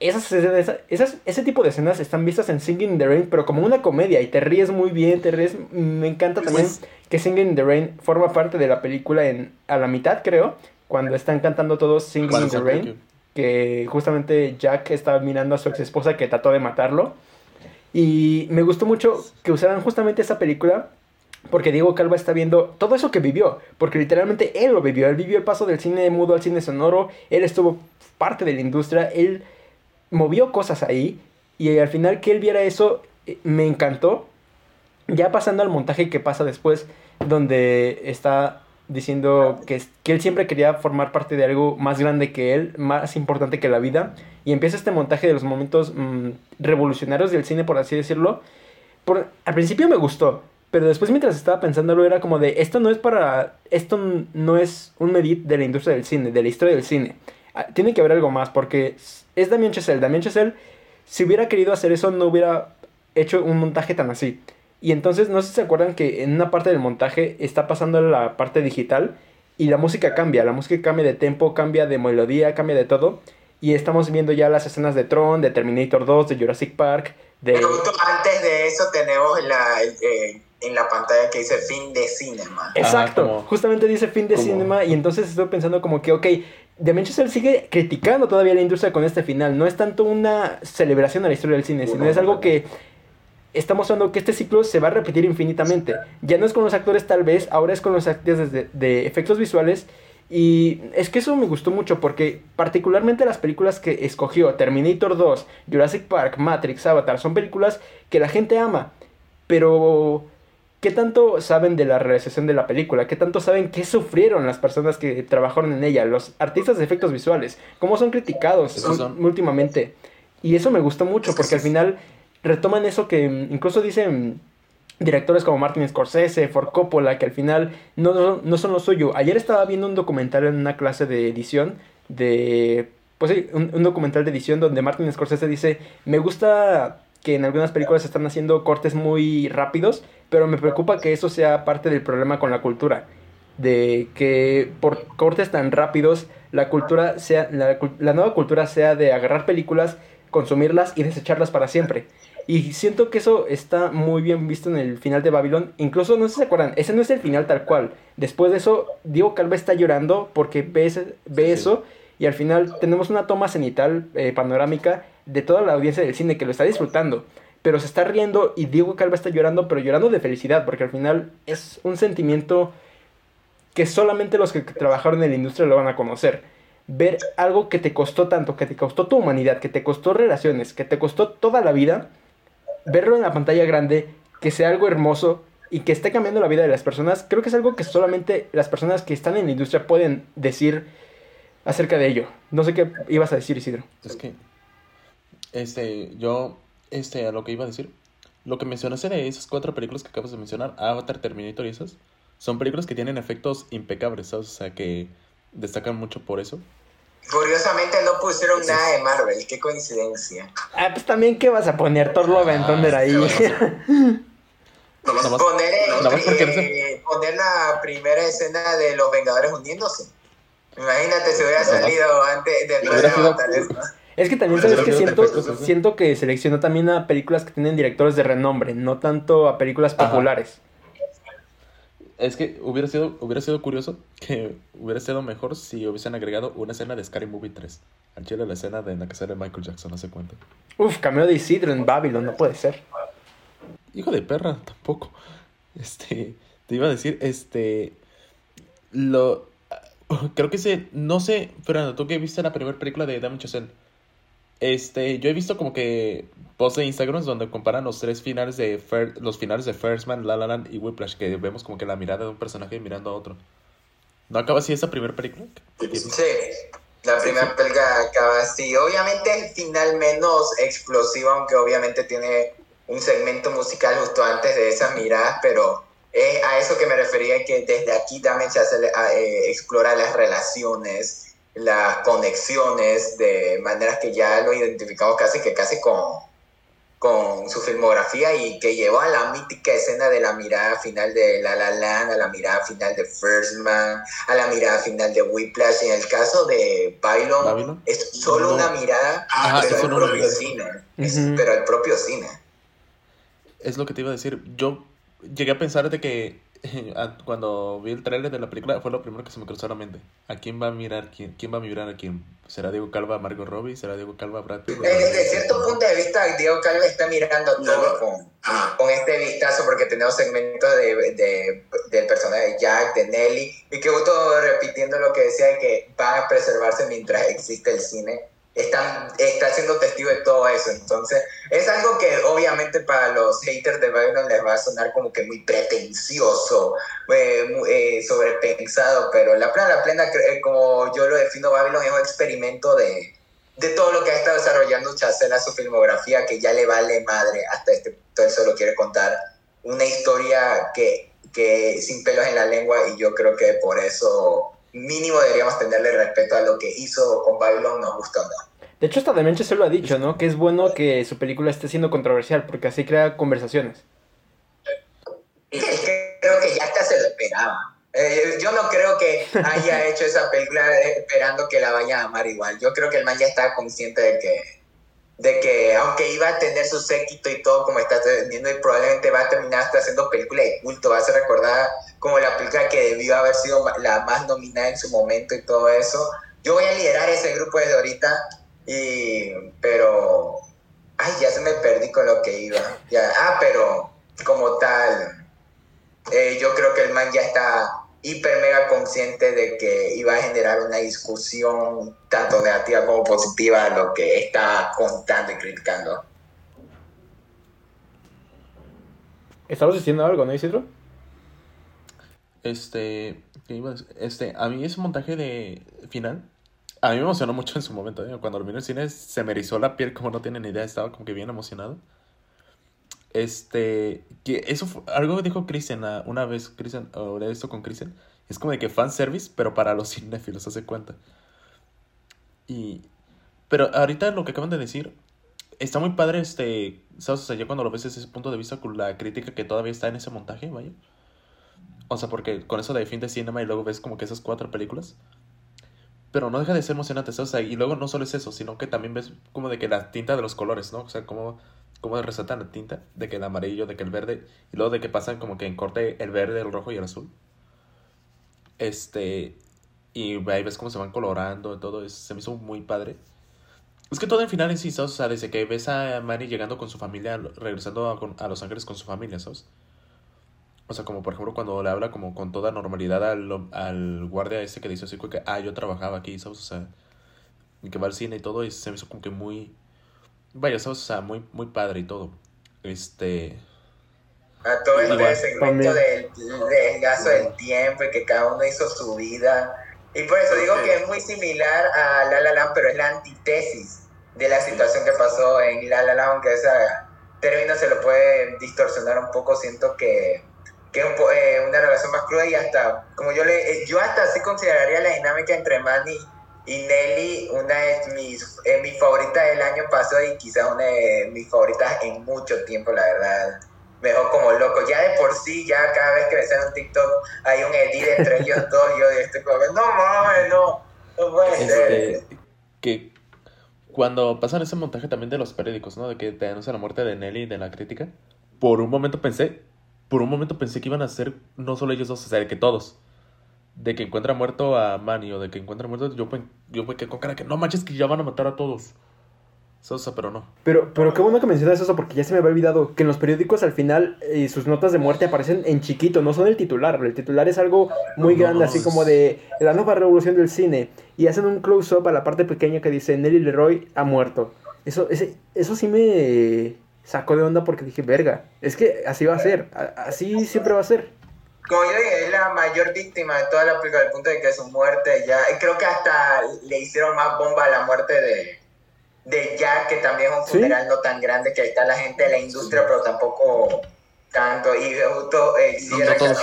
Esas, esas, ese tipo de escenas están vistas en Singing in the Rain, pero como una comedia y te ríes muy bien, te ríes. Me encanta también que Singing in the Rain forma parte de la película en, a la mitad, creo, cuando están cantando todos Singing in the Rain, que justamente Jack está mirando a su ex esposa que trató de matarlo. Y me gustó mucho que usaran justamente esa película porque Diego Calva está viendo todo eso que vivió, porque literalmente él lo vivió, él vivió el paso del cine mudo al cine sonoro, él estuvo parte de la industria, él movió cosas ahí y al final que él viera eso eh, me encantó. Ya pasando al montaje que pasa después, donde está diciendo que, que él siempre quería formar parte de algo más grande que él, más importante que la vida, y empieza este montaje de los momentos mm, revolucionarios del cine, por así decirlo. Por, al principio me gustó, pero después mientras estaba pensándolo era como de, esto no es para, esto no es un medit de la industria del cine, de la historia del cine. Ah, tiene que haber algo más, porque es Damien Chazelle. Damien Chazelle, si hubiera querido hacer eso, no hubiera hecho un montaje tan así. Y entonces, no sé si se acuerdan que en una parte del montaje está pasando la parte digital y la música cambia. La música cambia de tempo, cambia de melodía, cambia de todo. Y estamos viendo ya las escenas de Tron, de Terminator 2, de Jurassic Park. De... antes de eso tenemos la, eh, en la pantalla que dice fin de cinema. Exacto, justamente dice fin de cinema y entonces estoy pensando como que, ok, Damien Chazelle sigue criticando todavía la industria con este final. No es tanto una celebración a la historia del cine, sino es algo que está mostrando que este ciclo se va a repetir infinitamente. Ya no es con los actores tal vez, ahora es con los actores de, de efectos visuales y es que eso me gustó mucho porque particularmente las películas que escogió, Terminator 2, Jurassic Park, Matrix, Avatar, son películas que la gente ama. Pero, ¿qué tanto saben de la realización de la película? ¿Qué tanto saben qué sufrieron las personas que trabajaron en ella? Los artistas de efectos visuales, cómo son criticados últimamente. Y eso me gustó mucho porque al final retoman eso que incluso dicen directores como Martin Scorsese, Ford Coppola, que al final no, no, son lo suyo. Ayer estaba viendo un documental en una clase de edición de... Pues sí, un, documental de edición donde Martin Scorsese dice, me gusta que en algunas películas se están haciendo cortes muy rápidos, pero me preocupa que eso sea parte del problema con la cultura. De que por cortes tan rápidos la cultura sea, la, la nueva cultura sea de agarrar películas, consumirlas y desecharlas para siempre. Y siento que eso está muy bien visto en el final de Babylon. Incluso, no sé si se acuerdan, ese no es el final tal cual. Después de eso, Diego Calva está llorando porque ve, ve eso. Y al final tenemos una toma cenital eh, panorámica de toda la audiencia del cine que lo está disfrutando. Pero se está riendo y Diego Calva está llorando, pero llorando de felicidad. Porque al final es un sentimiento que solamente los que trabajaron en la industria lo van a conocer. Ver algo que te costó tanto, que te costó tu humanidad, que te costó relaciones, que te costó toda la vida verlo en la pantalla grande, que sea algo hermoso y que esté cambiando la vida de las personas, creo que es algo que solamente las personas que están en la industria pueden decir acerca de ello. No sé qué ibas a decir, Isidro. Es que, este, yo, este, a lo que iba a decir, lo que mencionaste de esas cuatro películas que acabas de mencionar, Avatar, Terminator y esas, son películas que tienen efectos impecables, ¿sabes? O sea, que destacan mucho por eso. Curiosamente no pusieron nada de Marvel, qué coincidencia. Ah, pues también, ¿qué vas a poner? Thor Love and Thunder ahí. Nomás- Poner, eh, poner la primera escena de los Vengadores hundiéndose. Imagínate si hubiera salido antes de Hubiera sido- Avatar eso. Es que también, ¿sabes que Siento, siento que seleccionó también a películas que tienen directores de renombre, no tanto a películas Ajá. populares. Es que hubiera sido, hubiera sido curioso que hubiera sido mejor si hubiesen agregado una escena de Scary Movie 3. Al chile la escena de en la que sale Michael Jackson, no se cuenta. Uf, cameo de Isidro en Babylon, no puede ser. Hijo de perra, tampoco. Este, te iba a decir, este, lo, creo que se, no sé, Fernando, tú que viste la primera película de Damien Chazelle, este, yo he visto como que posts de Instagram donde comparan los tres finales de, Fir- los finales de First Man, La La Land y Whiplash, que vemos como que la mirada de un personaje mirando a otro. ¿No acaba así esa primera película? Sí, la primera película acaba así. Obviamente el final menos explosivo, aunque obviamente tiene un segmento musical justo antes de esas miradas, pero es a eso que me refería, que desde aquí también se hace, eh, explora las relaciones, las conexiones, de maneras que ya lo identificamos casi que casi con, con su filmografía y que llevó a la mítica escena de la mirada final de La La Land, a la mirada final de First Man, a la mirada final de Whiplash. En el caso de Babylon, ¿Babylon? es solo No. una mirada, Ajá, pero es el solo una propio mirada. cine. Es- pero el propio cine. Es lo que te iba a decir. Yo llegué a pensar de que cuando vi el tráiler de la película fue lo primero que se me cruzó a la mente. ¿A quién va a mirar quién? ¿Quién va a mirar a quién? ¿Será Diego Calva a Margot Robbie? ¿Será Diego Calva a Brad Pitt? Eh, Desde cierto punto de vista, Diego Calva está mirando todo con, con este vistazo porque tenemos segmentos de, de- del personaje de Jack, de Nelly, y que justo repitiendo lo que decía de que van a preservarse mientras existe el cine. Están, está siendo testigo de todo eso, entonces es algo que obviamente para los haters de Babylon les va a sonar como que muy pretencioso, eh, eh, sobrepensado, pero la plena, la plena, eh, como yo lo defino, Babylon es un experimento de, de todo lo que ha estado desarrollando Chazelle a su filmografía, que ya le vale madre hasta este punto, él solo quiere contar una historia que, que sin pelos en la lengua y yo creo que por eso mínimo deberíamos tenerle respeto a lo que hizo con Babylon, nos gusta o no. De hecho, hasta Demenche se lo ha dicho, ¿no? Que es bueno que su película esté siendo controversial, porque así crea conversaciones. Creo que ya hasta se lo esperaba. Eh, yo no creo que haya hecho esa película esperando que la vaya a amar igual. Yo creo que el man ya estaba consciente de que, de que aunque iba a tener su séquito y todo como está teniendo, y probablemente va a terminar hasta haciendo película de culto, va a ser recordada como la película que debió haber sido la más nominada en su momento y todo eso. Yo voy a liderar ese grupo desde ahorita, y, pero, ay, ya se me perdí con lo que iba. Ya, ah, pero como tal, eh, yo creo que el man ya está hiper mega consciente de que iba a generar una discusión tanto negativa como positiva a lo que está contando y criticando. Estabas diciendo algo, ¿no, Isidro? Este, ¿qué iba a decir? Este, a mí ese montaje de final, a mí me emocionó mucho en su momento, ¿eh? Cuando lo vi en el cine se me erizó la piel como no tienen idea, estaba como que bien emocionado. Este, que eso fue, algo dijo Christian ah, una vez, Christian, hablé esto con Christian, es como de que fanservice, pero para los cinéfilos, hace cuenta. Y, pero ahorita lo que acaban de decir, está muy padre, este, ¿sabes? O sea, ya cuando lo ves desde ese punto de vista con la crítica que todavía está en ese montaje, vaya. O sea, porque con eso de fin de cinema y luego ves como que esas cuatro películas. Pero no deja de ser emocionante, ¿sabes? O sea, y luego no solo es eso, sino que también ves como de que la tinta de los colores, ¿no? O sea, cómo, cómo resaltan la tinta, de que el amarillo, de que el verde, y luego de que pasan como que en corte el verde, el rojo y el azul. Este, y ahí ves cómo se van colorando, todo, es- se me hizo muy padre. Es que todo en final ¿sabes? O sea, desde que ves a Manny llegando con su familia, regresando a, Los Ángeles con su familia, ¿sabes? O sea, como por ejemplo cuando le habla como con toda normalidad al, guardia ese que dice así que, ah, yo trabajaba aquí, ¿sabes? O sea, y que va al cine y todo, y se me hizo como que muy, vaya. O sea, muy, muy padre y todo. Este... a todo este Igual, segmento del desgazo del tiempo y que cada uno hizo su vida. Y por eso digo que es muy similar a La La Land, pero es la antítesis de la situación que pasó en La La Land, aunque ese término se lo puede distorsionar un poco, siento que, que es un po- eh, una relación más cruda y hasta, como yo le, eh, yo hasta sí consideraría la dinámica entre Manny y Nelly una de mis, eh, mis favoritas del año pasado y quizás una de mis favoritas en mucho tiempo, la verdad. Me dejó como loco. Ya de por sí, ya cada vez que me sale un TikTok hay un edit entre ellos dos. Yo estoy como, no mames, no, no puede ser. Este, que cuando pasan ese montaje también de los periódicos, ¿no? De que te anuncian la muerte de Nelly de la crítica. Por un momento pensé, por un momento pensé que iban a ser no solo ellos dos, o sea, que todos. De que encuentra muerto a Manny o de que encuentra muerto, yo, pen- yo me quedé con cara que no manches que ya van a matar a todos. Sosa, pero no. Pero, pero qué bueno que mencionas eso porque ya se me había olvidado que en los periódicos al final eh, sus notas de muerte aparecen en chiquito, no son el titular. El titular es algo muy No, grande, así es- como de la nueva revolución del cine. Y hacen un close-up a la parte pequeña que dice Nelly Leroy ha muerto. Eso, ese, eso sí me sacó de onda porque dije, verga, es que así va a ser, así siempre va a ser. Como yo dije, es la mayor víctima de toda la película, al punto de que su muerte ya. Creo que hasta le hicieron más bomba a la muerte de, de Jack, que también es un Sí. funeral no tan grande, que está la gente de la industria, pero tampoco tanto. Y justo eh, No, no todos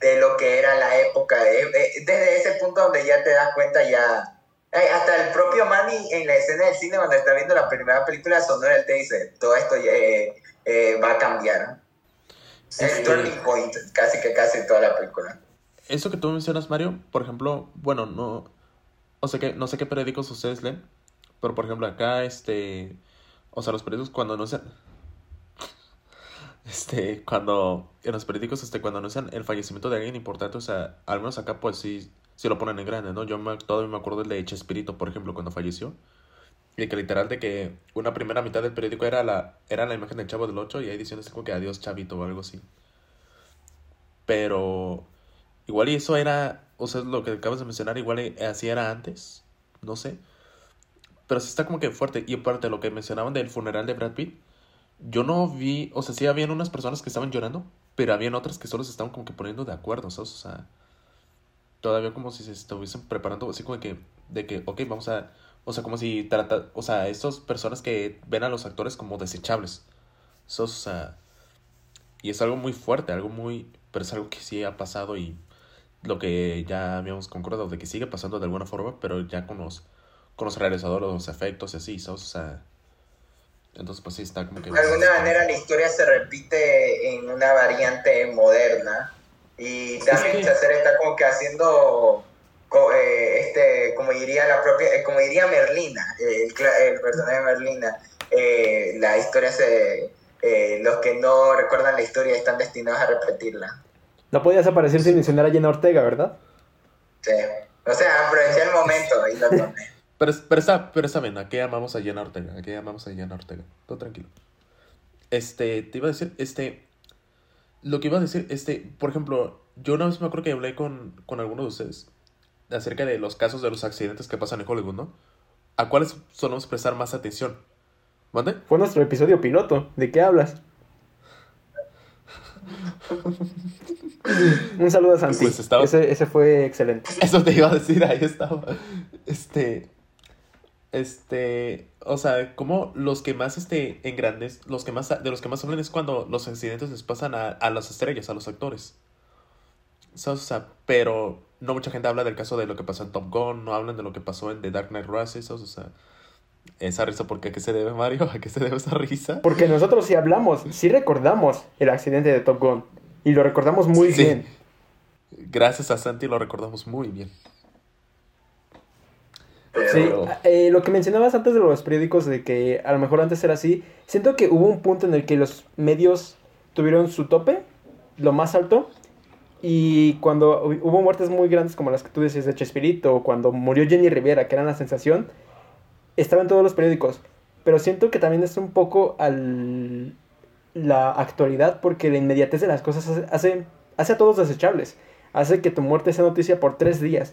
de- lo que era la época. Desde ese punto donde ya te das cuenta, ya. eh, hasta el propio Manny en la escena del cine, cuando está viendo la primera película sonora, él te dice: todo esto eh, eh, va a cambiar. El Este- turning point, casi que casi toda la película. Eso que tú mencionas, Mario, por ejemplo, bueno, no, o sea que no sé qué periódicos ustedes leen, pero por ejemplo acá, este, o sea, los periódicos cuando anuncian, este, cuando, en los periódicos, este, cuando anuncian el fallecimiento de alguien importante, o sea, al menos acá, pues sí, sí lo ponen en grande, ¿no? Yo me, todavía me acuerdo del de Chespirito, por ejemplo, cuando falleció, y que literal de que una primera mitad del periódico era la, era la imagen del Chavo del Ocho y ahí diciendo así como que adiós, chavito, o algo así. Pero igual y eso era, o sea, lo que acabas de mencionar, igual así era antes, no sé. Pero sí está como que fuerte. Y aparte, lo que mencionaban del funeral de Brad Pitt, yo no vi, o sea, sí habían unas personas que estaban llorando, pero habían otras que solo se estaban como que poniendo de acuerdo, ¿sabes? O sea, todavía como si se estuviesen preparando, así como que, de que, ok, vamos a, o sea, como si trata, o sea, estas personas que ven a los actores como desechables. O sea, y es algo muy fuerte, algo muy, pero es algo que sí ha pasado y lo que ya habíamos concordado de que sigue pasando de alguna forma, pero ya con los, con los realizadores, los efectos y así, ¿sabes? O sea, entonces pues sí está como que... De alguna manera la historia se repite en una variante moderna y también Chacer está como que haciendo este como diría la propia eh, como diría Merlina eh, el, el personaje de Merlina eh, la historia se eh, los que no recuerdan la historia están destinados a repetirla No podías aparecer sin mencionar a Jenna Ortega, ¿verdad? sí. o sea aproveché el momento y lo tomé Pero, pero, está, pero está bien, aquí amamos a Jenna Ortega, aquí amamos a Jenna Ortega, todo tranquilo. Este, te iba a decir, este, lo que iba a decir, este, por ejemplo, yo una vez me acuerdo que hablé con, con alguno de ustedes acerca de los casos de los accidentes que pasan en Hollywood, ¿no? ¿A cuáles solemos prestar más atención? ¿Mande? Fue nuestro episodio piloto. ¿De qué hablas? Un saludo a Santi. Pues estaba- ese, ese fue excelente. Eso te iba a decir, ahí estaba. Este. Este. O sea, como los que más este, en grandes, los que más, de los que más hablan es cuando los accidentes les pasan a, a las estrellas, a los actores. O sea, pero no mucha gente habla del caso de lo que pasó en Top Gun, no hablan de lo que pasó en The Dark Knight Rises, o sea, esa risa, ¿por qué? ¿A qué se debe, Mario? ¿A qué se debe esa risa? Porque nosotros sí hablamos, sí recordamos el accidente de Top Gun. Y lo recordamos muy Sí. bien. Gracias a Santi lo recordamos muy bien. Sí, eh, lo que mencionabas antes de los periódicos, de que a lo mejor antes era así, siento que hubo un punto en el que los medios tuvieron su tope, lo más alto, y cuando hu- hubo muertes muy grandes como las que tú decías de Chespirito, o cuando murió Jenny Rivera, que eran la sensación, estaba en todos los periódicos. Pero siento que también es un poco al la actualidad, porque la inmediatez de las cosas hace, hace, hace a todos desechables. Hace que tu muerte sea noticia por tres días,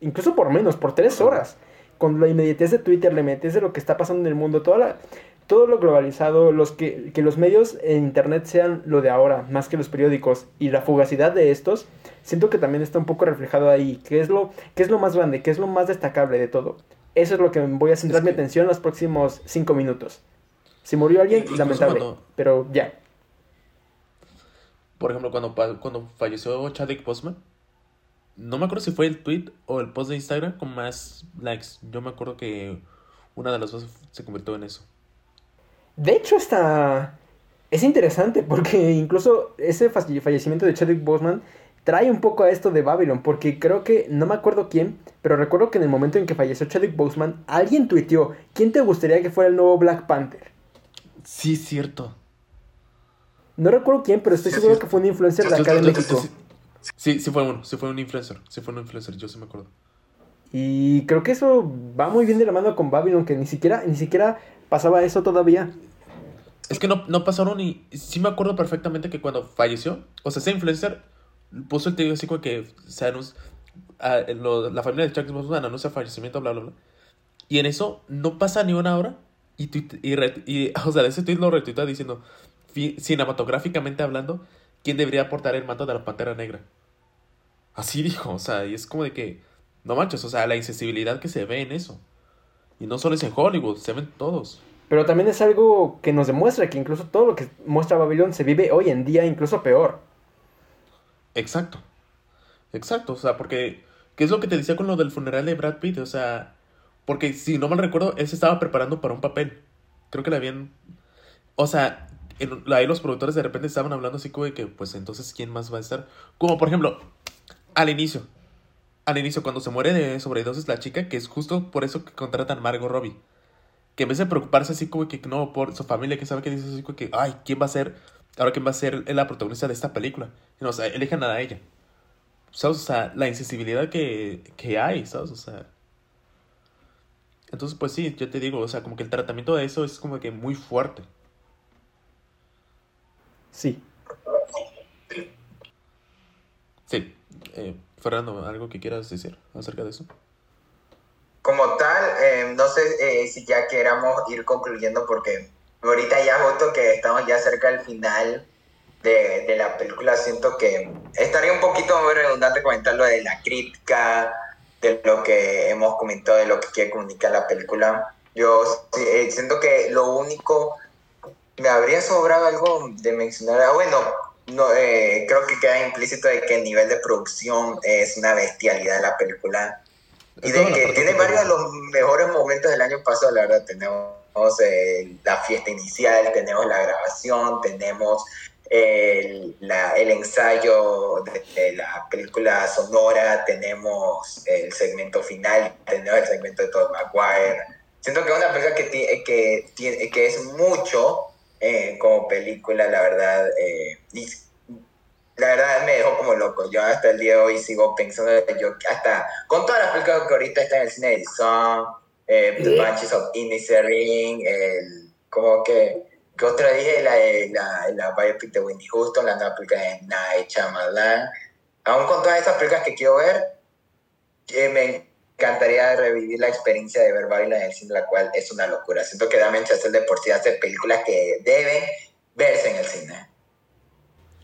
incluso por menos, por tres horas. Con la inmediatez de Twitter, la inmediatez de lo que está pasando en el mundo, toda la, todo lo globalizado, los que, que los medios en internet sean lo de ahora, más que los periódicos, y la fugacidad de estos, siento que también está un poco reflejado ahí. ¿Qué es lo, qué es lo más grande? ¿Qué es lo más destacable de todo? Eso es lo que voy a centrar Es mi que- atención los próximos cinco minutos. Si murió alguien, Incluso lamentable. cuando- Pero ya. Por ejemplo, cuando, cuando falleció Chadwick Boseman, no me acuerdo si fue el tweet o el post de Instagram con más likes. Yo me acuerdo que una de las dos se convirtió en eso. De hecho, está... Es interesante porque incluso ese falle- fallecimiento de Chadwick Boseman trae un poco a esto de Babylon, porque creo que, no me acuerdo quién, pero recuerdo que en el momento en que falleció Chadwick Boseman, alguien tuiteó, ¿quién te gustaría que fuera el nuevo Black Panther? Sí, cierto. No recuerdo quién, pero estoy seguro sí. que fue un influencer de acá de México. sí, sí. Sí, sí fue uno, sí fue un influencer, sí fue un influencer, yo sí me acuerdo. Y creo que eso va muy bien de la mano con Babylon, que ni siquiera, ni siquiera pasaba eso todavía. Es que no, no pasaron y sí me acuerdo perfectamente que cuando falleció, o sea, ese influencer puso el tío así como que anuncia, ah, lo- la familia de Chuck Boseman anuncia fallecimiento, bla, bla, bla. Y en eso no pasa ni una hora y, tuit- y, o sea, ese tweet lo retuitea diciendo, "Fi- cinematográficamente hablando, ¿quién debería portar el manto de la Pantera Negra? Así dijo, o sea, y es como de que, no manches, o sea, la insensibilidad que se ve en eso. Y no solo es en Hollywood, se ven todos. Pero también es algo que nos demuestra que incluso todo lo que muestra Babylon se vive hoy en día incluso peor. Exacto. Exacto, o sea, porque ¿qué es lo que te decía con lo del funeral de Brad Pitt? O sea, porque si no mal recuerdo, él se estaba preparando para un papel. Creo que le habían o sea, en- ahí los productores de repente estaban hablando así como de que pues entonces quién más va a estar? Como por ejemplo, al inicio. Al inicio cuando se muere de sobredosis la chica, que es justo por eso que contratan a Margot Robbie. Que en vez de preocuparse así como que no por su familia, que sabe que dice así como que, ay, ¿quién va a ser? Ahora quién va a ser la protagonista de esta película. No, o sea, elijan a ella. ¿Sabes? O sea, la insensibilidad que, que hay, ¿sabes? O sea. Entonces, pues sí, yo te digo, o sea, como que el tratamiento de eso es como que muy fuerte. Sí. Sí. Eh, Fernando, ¿algo que quieras decir acerca de eso? Como tal, eh, no sé eh, si ya queramos ir concluyendo porque ahorita ya justo que estamos ya cerca del final de, de la película, siento que estaría un poquito muy redundante comentar lo de la crítica, de lo que hemos comentado, de lo que quiere comunicar la película. Yo eh, siento que lo único, me habría sobrado algo de mencionar, ah, bueno, no, eh, creo que queda implícito de que el nivel de producción es una bestialidad de la película. Y de que tiene varios de los mejores momentos del año pasado, la verdad, tenemos eh, la fiesta inicial, tenemos la grabación, tenemos el, la- el ensayo de, de la película sonora, tenemos el segmento final, tenemos el segmento de Todd Maguire. Siento que es una película que, que es mucho eh, como película, la verdad. eh, la verdad me dejó como loco. Yo hasta el día de hoy sigo pensando, yo hasta con todas las películas que ahorita están en el cine de Song, eh, The Banshees of Inisherin, el, como que, que otra dije, la, la, la biopic de Whitney Houston, la nueva película de Night Shyamalan. Aún con todas esas películas que quiero ver, eh, me encantaría revivir la experiencia de ver Babylon en el cine, la cual es una locura. Siento que Damien Chazelle de por sí hace películas que deben verse en el cine.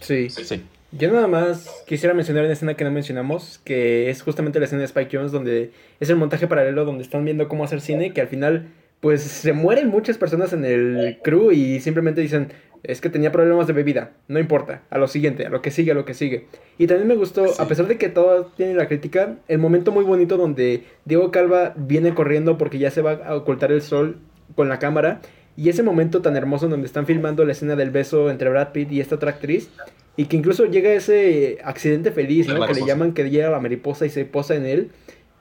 Sí. Sí. Yo nada más quisiera mencionar una escena que no mencionamos, que es justamente la escena de Spike Jones, donde es el montaje paralelo donde están viendo cómo hacer cine, que al final, pues se mueren muchas personas en el crew y simplemente dicen, es que tenía problemas de bebida, no importa, a lo siguiente, a lo que sigue, a lo que sigue. Y también me gustó, Sí. a pesar de que todo tiene la crítica, el momento muy bonito donde Diego Calva viene corriendo porque ya se va a ocultar el sol con la cámara. Y ese momento tan hermoso donde están filmando la escena del beso entre Brad Pitt y esta otra actriz. Y que incluso llega ese accidente feliz, ¿no? Que le llaman que llega la mariposa y se posa en él.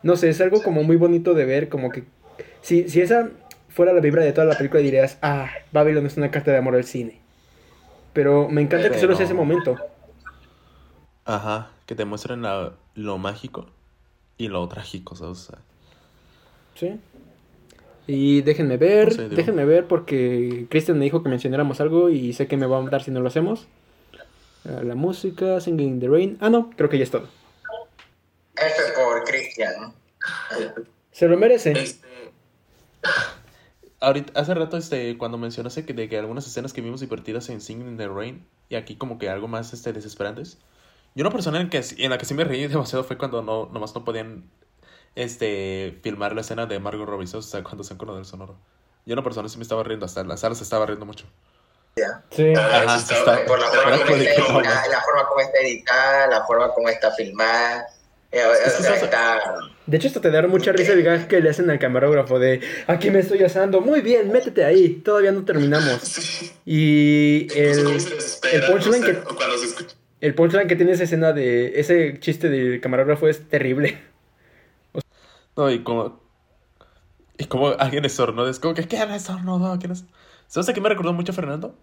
No sé, es algo como muy bonito de ver, como que... Si, si esa fuera la vibra de toda la película dirías, ah, Babylon es una carta de amor al cine. Pero me encanta que solo sea ese momento. Ajá, que te muestren la- lo mágico y lo trágico, ¿sabes? O sea, Sí. Y déjenme ver, No sé, digo. déjenme ver porque Christian me dijo que mencionáramos algo y sé que me va a mandar si no lo hacemos. Ah, La música, Singing in the Rain. Ah, no, creo que ya es todo. F por Christian. Se lo merece. Este, ahorita, hace rato, este, cuando mencionaste que de que algunas escenas que vimos divertidas en Singing in the Rain y aquí como que algo más, este, desesperantes. Yo una persona en, que, en la que sí me reí demasiado fue cuando no, nomás no podían, este, filmar la escena de Margot Robbie, o sea, cuando se con del sonoro. Yo una persona sí me estaba riendo, hasta la sala se estaba riendo mucho. Sí. Ah, Ajá, eso está- por la forma, como está la forma como está editada, la forma como está filmada. Eh, Es que está... De hecho, esto te da mucha risa el gag que le hacen al camarógrafo de aquí me estoy asando, muy bien, métete ahí, todavía no terminamos. Sí. Y el, el punchline no sé, que- el punchline que tiene esa escena de ese chiste del camarógrafo es terrible. No, y como. Y como alguien estornuda, es como que ¿quién estornudó? ¿Quién es? ¿Sabes a qué me recordó mucho Fernando?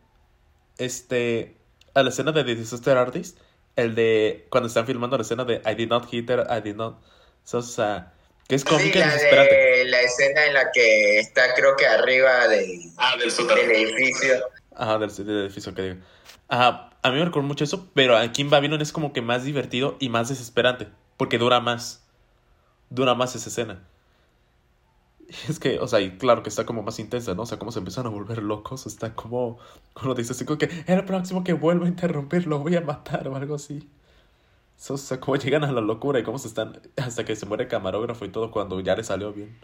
Este. A la escena de The Disaster Artist. El de. Cuando están filmando la escena de I did not hit her, I did not. O sea. Que es Sí, cómica y la, desesperante. de, la escena en la que está creo que arriba del, Ah, del edificio. Ajá, del, del edificio que digo. Ajá, a mí me recordó mucho eso, pero aquí en Babylon es como que más divertido y más desesperante. Porque dura más. Dura más esa escena. Es que, o sea, y claro que está como más intensa, ¿no? O sea, cómo se empiezan a volver locos. Está como. Cuando dice así como que el próximo que vuelva a interrumpir lo voy a matar o algo así. O sea, cómo llegan a la locura y cómo se están. Hasta que se muere el camarógrafo y todo cuando ya le salió bien.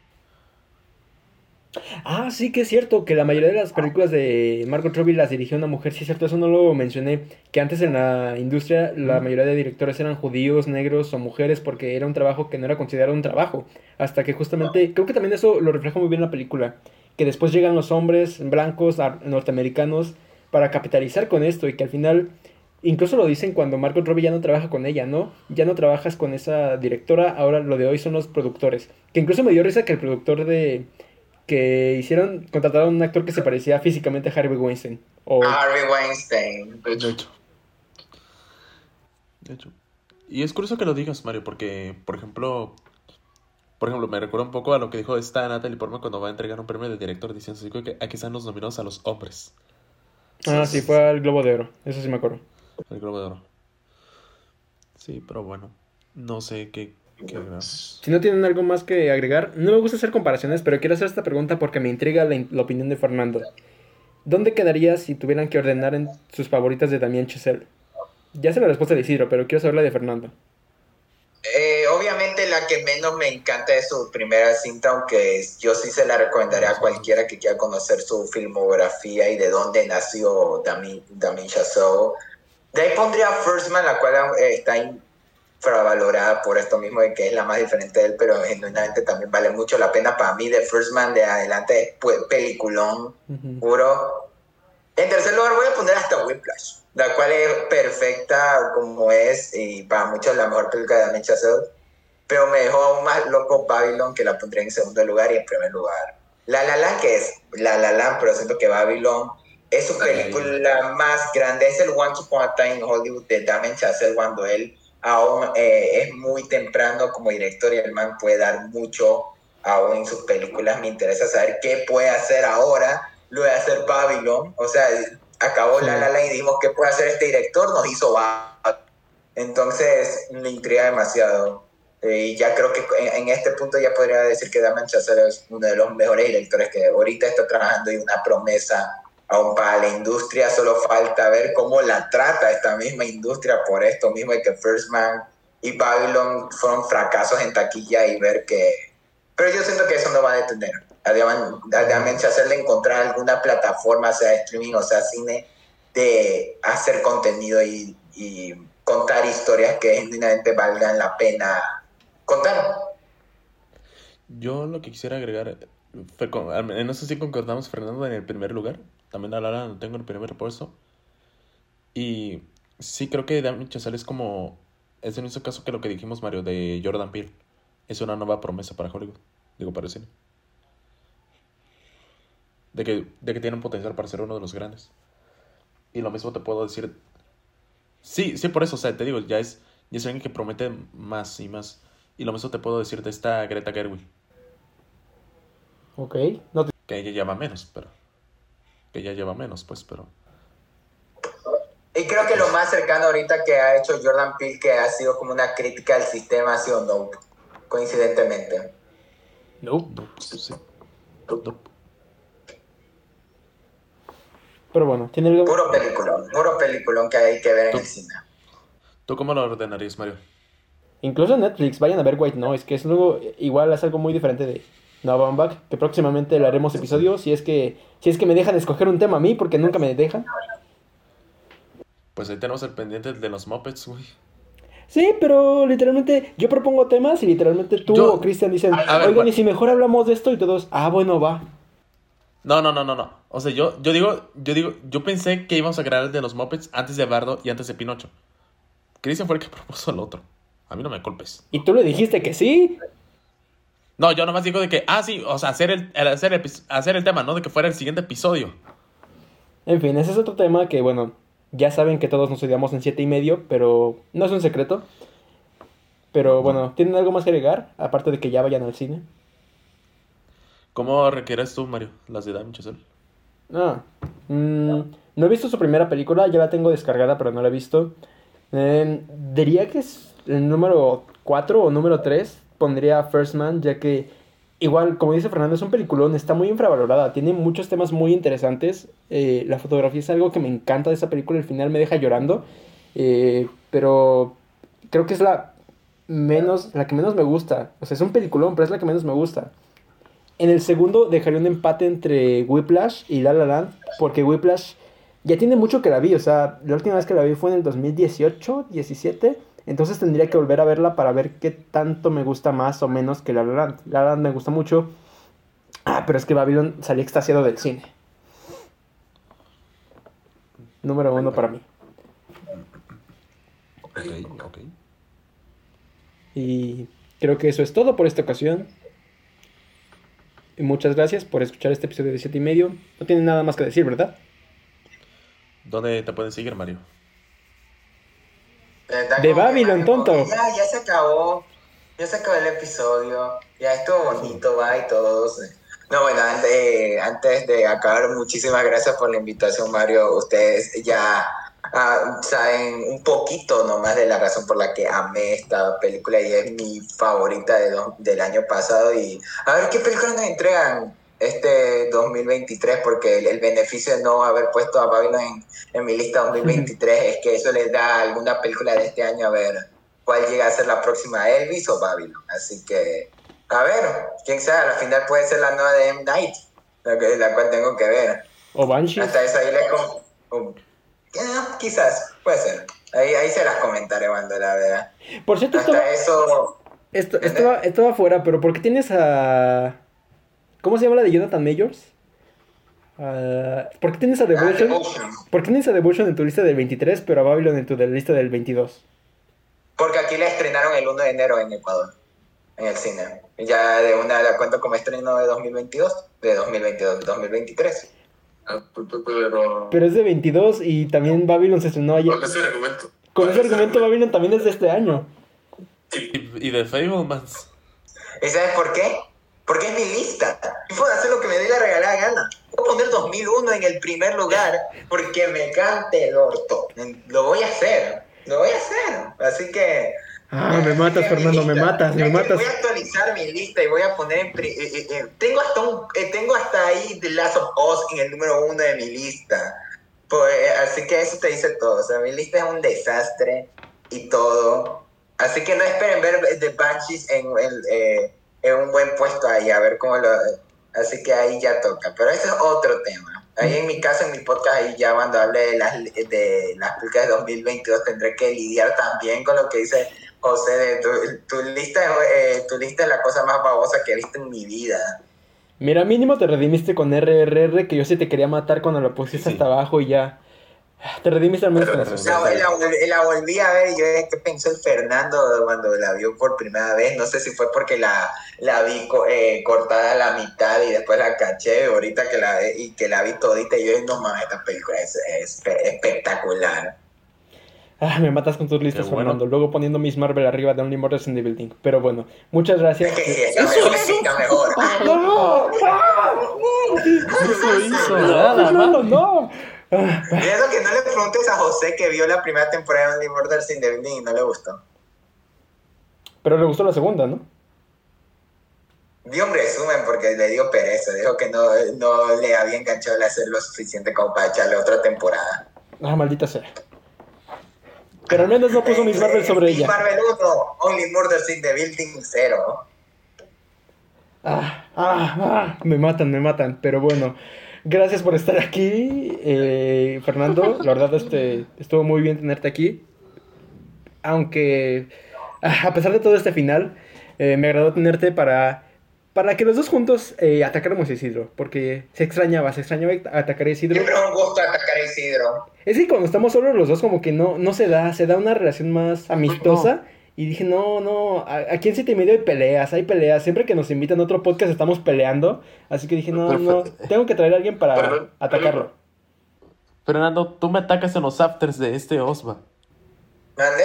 Ah, sí que es cierto que la mayoría de las películas de Margot Robbie las dirigió una mujer, sí es cierto, eso no lo mencioné, que antes en la industria la mayoría de directores eran judíos, negros o mujeres porque era un trabajo que no era considerado un trabajo, hasta que justamente, creo que también eso lo refleja muy bien la película, que después llegan los hombres blancos norteamericanos para capitalizar con esto y que al final, incluso lo dicen cuando Margot Robbie ya no trabaja con ella, ¿no? Ya no trabajas con esa directora, ahora lo de hoy son los productores, que incluso me dio risa que el productor de que hicieron, contrataron a un actor que se parecía físicamente a Harvey Weinstein. O, Harvey Weinstein. De hecho, De hecho. Y es curioso que lo digas, Mario, porque, por ejemplo, por ejemplo, me recuerda un poco a lo que dijo esta Natalie Portman cuando va a entregar un premio de director diciendo así que aquí están los nominados a los hombres. ah, sí, fue al Globo de Oro. Eso sí me acuerdo. El Globo de Oro. Sí, pero bueno. No sé qué. Si no tienen algo más que agregar, no me gusta hacer comparaciones, pero quiero hacer esta pregunta porque me intriga la, in- la opinión de Fernando. ¿Dónde quedaría si tuvieran que ordenar en sus favoritas de Damien Chazelle? Ya sé la respuesta de Isidro, pero quiero saber la de Fernando. Eh, obviamente la que menos me encanta es su primera cinta, aunque yo sí se la recomendaría a cualquiera que quiera conocer su filmografía y de dónde nació Damien, Damien Chazelle. De ahí pondría First Man, la cual eh, está infravalorada por esto mismo de que es la más diferente de él, pero genuinamente también vale mucho la pena para mí. De First Man de adelante es pues, peliculón Ujú. puro. En tercer lugar voy a poner hasta Whiplash, la cual es perfecta como es y para muchos la mejor película de Damien Chazelle, pero me dejó aún más loco Babylon que la pondré en segundo lugar y en primer lugar. La La Land que es La La Land, pero siento que Babylon es su película más grande, es el Once Upon a Time in Hollywood de Damien Chazelle cuando él aún eh, es muy temprano como director y el man puede dar mucho aún en sus películas. Me interesa saber qué puede hacer ahora lo de hacer Babylon. O sea, acabó La La y dijimos qué puede hacer este director, nos hizo Babylon. Entonces me intriga demasiado. Eh, y ya creo que en, en este punto ya podría decir que Damien Chazelle es uno de los mejores directores que ahorita está trabajando y una promesa aún para la industria. Solo falta ver cómo la trata esta misma industria por esto mismo de que First Man y Babylon fueron fracasos en taquilla y ver que... Pero yo siento que eso no va a detener. A Damien a Damien Chazelle encontrar alguna plataforma, sea streaming o sea cine, de hacer contenido y, y contar historias que genuinamente valgan la pena contar. Yo lo que quisiera agregar, en eso sí concordamos, Fernando, en el primer lugar. También a Lara lo tengo en el primer puesto. Y sí creo que Damien Chazelle es como, es el mismo caso que lo que dijimos, Mario, de Jordan Peele. Es una nueva promesa para Hollywood, digo, para el cine. De que, de que tiene un potencial para ser uno de los grandes. Y lo mismo te puedo decir. Sí, sí, por eso, o sea, te digo, ya es, ya es alguien que promete más y más. Y lo mismo te puedo decir de esta Greta Gerwig. Ok. No te- Que ella lleva menos, pero. Que ella lleva menos, pues, pero. Y creo que lo más cercano ahorita que ha hecho Jordan Peele, que ha sido como una crítica al sistema, ha sido Nope, coincidentemente. Nope. Sí. Nope. Pero bueno, tiene algo... Puro peliculón, puro peliculón que hay que ver en el cine. ¿Tú cómo lo ordenarías, Mario? Incluso en Netflix, vayan a ver White Noise, que es luego igual es algo muy diferente de No Baumbach, que próximamente le haremos episodios, si es que si es que me dejan escoger un tema a mí, porque nunca me dejan. Pues ahí tenemos el pendiente de los Muppets, güey. Sí, pero literalmente yo propongo temas y literalmente tú Yo- o Cristian dicen, A ver, oigan, y si mejor hablamos de esto y todos, ah, bueno, va. No, no, no, no, no. O sea, yo, yo digo, yo digo, yo pensé que íbamos a crear el de los Muppets antes de Bardo y antes de Pinocho. Cristian fue el que propuso el otro. A mí no me culpes. Y tú le dijiste que sí. No, yo nomás digo de que, ah, sí, o sea, hacer el, el- hacer, el, hacer el tema, ¿no? De que fuera el siguiente episodio. En fin, ese es otro tema que, bueno, ya saben que todos nos odiamos en siete y medio, pero no es un secreto. Pero bueno, ¿tienen algo más que agregar? Aparte de que ya vayan al cine. ¿Cómo requieres tú, Mario, las de Damien Chazelle? Ah, mm, no he visto su primera película, ya la tengo descargada, pero no la he visto. Eh, diría que es el número 4 o número 3, pondría First Man, ya que igual, como dice Fernando, es un peliculón, está muy infravalorada, tiene muchos temas muy interesantes. eh, la fotografía es algo que me encanta de esa película, al final me deja llorando, eh, pero creo que es la menos, la que menos me gusta. O sea, es un peliculón, pero es la que menos me gusta. En el segundo dejaría un empate entre Whiplash y La La Land, porque Whiplash ya tiene mucho que la vi, o sea, la última vez que la vi fue en el 2018, 17, entonces tendría que volver a verla para ver qué tanto me gusta más o menos que La La Land. La La Land me gusta mucho, ah, pero es que Babylon salí extasiado del cine. Número uno para mí. Ok, ok. Y creo que eso es todo por esta ocasión. Y muchas gracias por escuchar este episodio de 7 y medio. No tienen nada más que decir, ¿verdad? ¿Dónde te pueden seguir, Mario? De Babylon, tonto. Ya, ya se acabó. Ya se acabó el episodio. Ya estuvo bonito, va y todo. sí. No, bueno, antes, eh, antes de acabar, muchísimas gracias por la invitación, Mario. Ustedes ya ah, saben un poquito nomás de la razón por la que amé esta película y es mi favorita de do- del año pasado. Y a ver qué película nos entregan este 2023, porque el, el beneficio de no haber puesto a Babylon en, en mi lista 2023 es que eso les da a alguna película de este año a ver cuál llega a ser la próxima Elvis o Babylon. Así que, a ver, quién sabe, al final puede ser la nueva de M. Night, la, que- la cual tengo que ver. O Banshee. Hasta eso ahí les um, eh, quizás, puede ser. Ahí, ahí se las comentaré cuando la vea. Por cierto, esto eso, esto, esto va, esto va afuera, pero ¿por qué tienes a... ¿Cómo se llama la de Jonathan Majors? Ah, ¿Por qué tienes a Devotion? Devotion. ¿Por qué tienes a Devotion en tu lista del 23, pero a Babylon en tu de- lista del 22? porque aquí la estrenaron el 1 de enero en Ecuador, en el cine. Ya de una la cuento como estreno de 2022, de 2022, de 2023. Ah, p- p- Pero. Pero es de 22 y también Babylon se estrenó ayer. Con ese argumento. Con ese argumento Babylon también es de este año. Y, y de Fablemans. ¿Y sabes por qué? Porque es mi lista. Y puedo hacer lo que me dé la regalada gana. Voy a poner 2001 en el primer lugar porque me cante el orto. Lo voy a hacer. Lo voy a hacer. Así que... Ah, me matas, Fernando, me matas, me matas. Voy a actualizar mi lista y voy a poner en... eh, eh, eh, tengo, hasta un, eh, tengo hasta ahí The Last of Us en el número uno de mi lista. Pues, así que eso te dice todo. O sea, mi lista es un desastre y todo. Así que no esperen ver The Banshees en, eh, en un buen puesto ahí, a ver cómo lo... Así que ahí ya toca. Pero ese es otro tema. Ahí en mi caso, en mi podcast, ahí ya cuando hable de las, de las películas de 2022, tendré que lidiar también con lo que dice José de tu, tu lista, eh, tu lista es la cosa más babosa que he visto en mi vida. Mira, mínimo te redimiste con RRR, que yo sí te quería matar cuando lo pusiste Sí. hasta abajo y ya. Te redimiste al menos con Pero- eso. La, la, vol- la volví a ver y yo dije, ¿qué pensó el Fernando cuando la vio por primera vez? No sé si fue porque la, la vi co- eh, cortada a la mitad y después la caché, ahorita que la, y que la vi todita y yo dije, no mames, esta película es, es espe- espectacular. Ah, me matas con tus listas, bueno. Fernando. Luego poniendo Miss Marvel arriba de Only Murders in the Building. Pero bueno, muchas gracias. Eso hizo No, nada más. Fernando, no. Ah, Y eso que no le preguntes a José que vio la primera temporada de Only Murders in the Building y no le gustó. Pero le gustó la segunda, ¿no? Vi un resumen porque le dio pereza. Dijo que no, no le había enganchado el hacer lo suficiente como para echarle otra temporada. Ah, maldita sea. Pero al menos no puso Miss Marvel sobre Miss ella. Marvel 1, Only Murders in the Building 0. Ah, ah, ah, me matan, me matan. Pero bueno, gracias por estar aquí, eh, Fernando. La verdad, este, estuvo muy bien tenerte aquí. Aunque, ah, a pesar de todo este final, eh, me agradó tenerte para, para que los dos juntos eh, atacáramos a Isidro. Porque se extrañaba, se extrañaba atacar a Isidro. Siempre es un gusto atacar a Isidro. Es que cuando estamos solos los dos como que no, no se da, se da una relación más amistosa. Y dije, no, no, a- aquí en Siete y Medio hay peleas, hay peleas. Siempre que nos invitan a otro podcast estamos peleando. Así que dije, no, no, tengo que traer a alguien para atacarlo. Fernando, tú me atacas en los afters de este Osva. ¿Mande?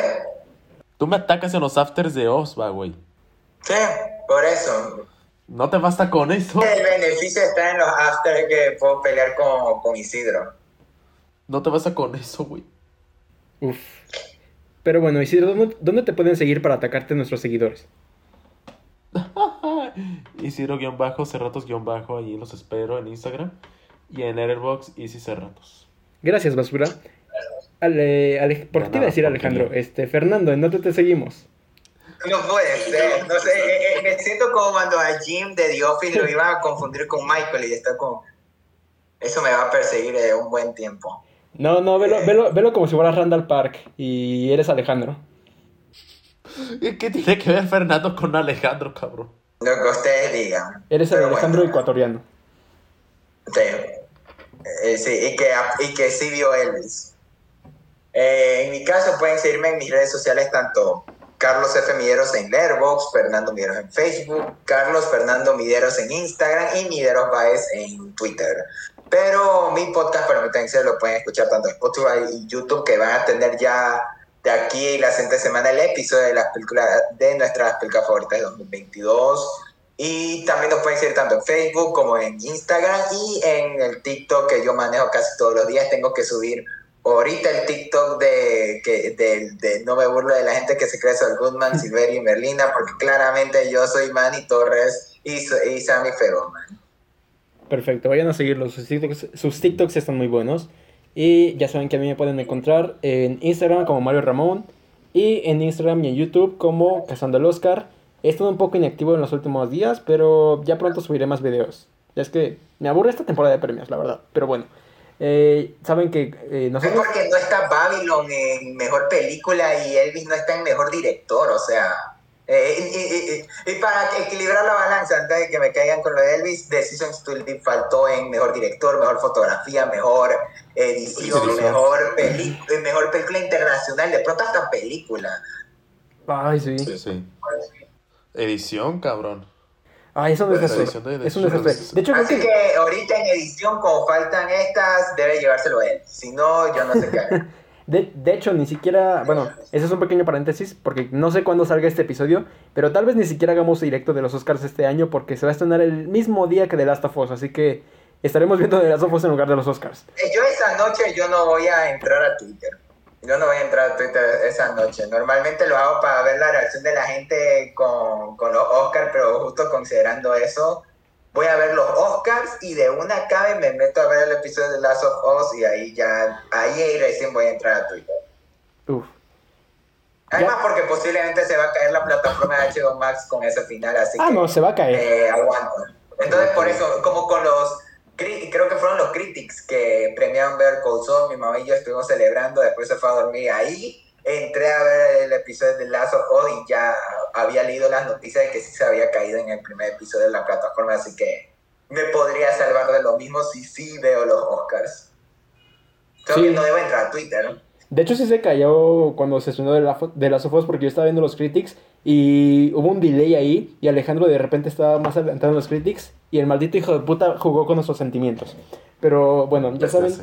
Tú me atacas en los afters de Osva, güey. Sí, por eso. No te basta con eso. El beneficio está en los after que puedo pelear con, con Isidro. No te basta con eso, güey. Uf. Pero bueno, Isidro, ¿dónde, dónde te pueden seguir para atacarte nuestros seguidores? Isidro-bajo, Cerratos-bajo, ahí los espero en Instagram. Y en Letterboxd, Easy Cerratos. Gracias, basura. Ale, Ale- ¿Por qué te iba a decir Alejandro? Este, Fernando, ¿en dónde te seguimos? No puede ser, no sé, eh, eh, me siento como cuando a Jim de The Office lo iban a confundir con Michael y está como... Eso me va a perseguir eh, un buen tiempo. No, no, velo, velo, velo como si fueras Randall Park y eres Alejandro. ¿Qué tiene que ver Fernando con Alejandro, cabrón? Lo que ustedes digan. Eres el Alejandro bueno, ecuatoriano. Sí, Eh, sí, y que, y que sí vio Elvis. Eh, en mi caso pueden seguirme en mis redes sociales tanto Carlos F. Mideros en Letterboxd, Fernando Mideros en Facebook, Carlos Fernando Mideros en Instagram y Mideros Baez en Twitter. Pero mi podcast, permítanse, lo pueden escuchar tanto en Spotify y YouTube, que van a tener ya de aquí la siguiente semana el episodio de las películas de nuestras películas favoritas de 2022. Y también nos pueden seguir tanto en Facebook como en Instagram y en el TikTok que yo manejo casi todos los días. Tengo que subir ahorita el TikTok de que de, de no me burlo de la gente que se cree Sol Goodman, Silverio y Merlina, porque claramente yo soy Manny Torres y, y Sammy Feroman. Perfecto, vayan a seguirlos. Sus TikToks, sus TikToks están muy buenos. Y ya saben que a mí me pueden encontrar en Instagram como Mario Ramón. Y en Instagram y en YouTube como Cazando el Oscar. He estado un poco inactivo en los últimos días, pero ya pronto subiré más videos. Ya es que me aburre esta temporada de premios, la verdad. Pero bueno, eh, saben que eh, Es nosotros... porque no está Babylon en mejor película y Elvis no está en mejor director, o sea. Eh, y, y- y- y para equilibrar la balanza, antes de que me caigan con lo de Elvis, Decisions to Live faltó en mejor director, mejor fotografía, mejor edición, mejor, peli- eh, mejor película internacional, de pronto hasta película. Ay, sí. Sí, sí. Edición, cabrón. Ay, es un desastre. Es un desastre. De hecho, Así que... que ahorita en edición, como faltan estas, debe llevárselo él. Si no, yo no sé qué. De, de hecho, ni siquiera, bueno, ese es un pequeño paréntesis, porque no sé cuándo salga este episodio, pero tal vez ni siquiera hagamos directo de los Oscars este año, porque se va a estrenar el mismo día que The Last of Us, así que estaremos viendo The Last of Us en lugar de los Oscars. Eh, Yo esa noche yo no voy a entrar a Twitter. Yo no voy a entrar a Twitter esa noche. Normalmente lo hago para ver la reacción de la gente con, con los Oscars, pero justo considerando eso, voy a ver los Oscars y de una cabe me meto a ver el episodio de Last of Us y ahí ya, ahí recién voy a entrar a Twitter. Uf. Además porque posiblemente se va a caer la plataforma de HBO Max con ese final, así Ah, que... no, se va a caer. Eh, aguanto. Entonces, por eso, como con los. Creo que fueron los critics que premiaron ver Cold Soul, mi mamá y yo estuvimos celebrando, después se fue a dormir ahí. Entré a ver el episodio de Last of Us y ya había leído las noticias de que sí se había caído en el primer episodio de la plataforma, así que me podría salvar de lo mismo si sí veo los Oscars. Creo Sí. que no debo entrar a Twitter. ¿no? De hecho, sí se cayó cuando se estrenó de, la, de Last of Us, porque yo estaba viendo los critics y hubo un delay ahí, y Alejandro de repente estaba más adelantado en los critics, y el maldito hijo de puta jugó con nuestros sentimientos. Pero bueno, ya saben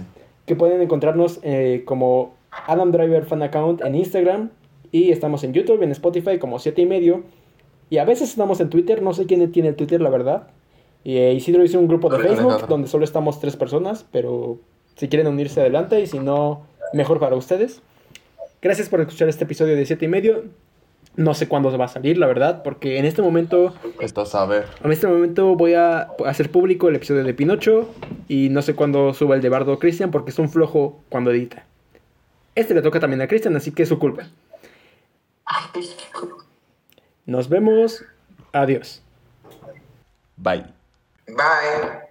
que pueden encontrarnos eh, como Adam Driver Fan Account en Instagram. Y estamos en YouTube, en Spotify como 7 y medio. Y a veces estamos en Twitter, no sé quién tiene el Twitter, la verdad. Y eh, Isidro hizo un grupo de Facebook donde solo estamos tres personas, pero si quieren unirse adelante y si no, mejor para ustedes. Gracias por escuchar este episodio de 7 y medio. No sé cuándo va a salir, la verdad, porque en este momento... Esto sabe. En este momento voy a hacer público el episodio de Pinocho y no sé cuándo suba el de Bardo Cristian porque es un flojo cuando edita. Este le toca también a Cristian, así que es su culpa. Pues, Nos vemos. Adiós. Bye. Bye.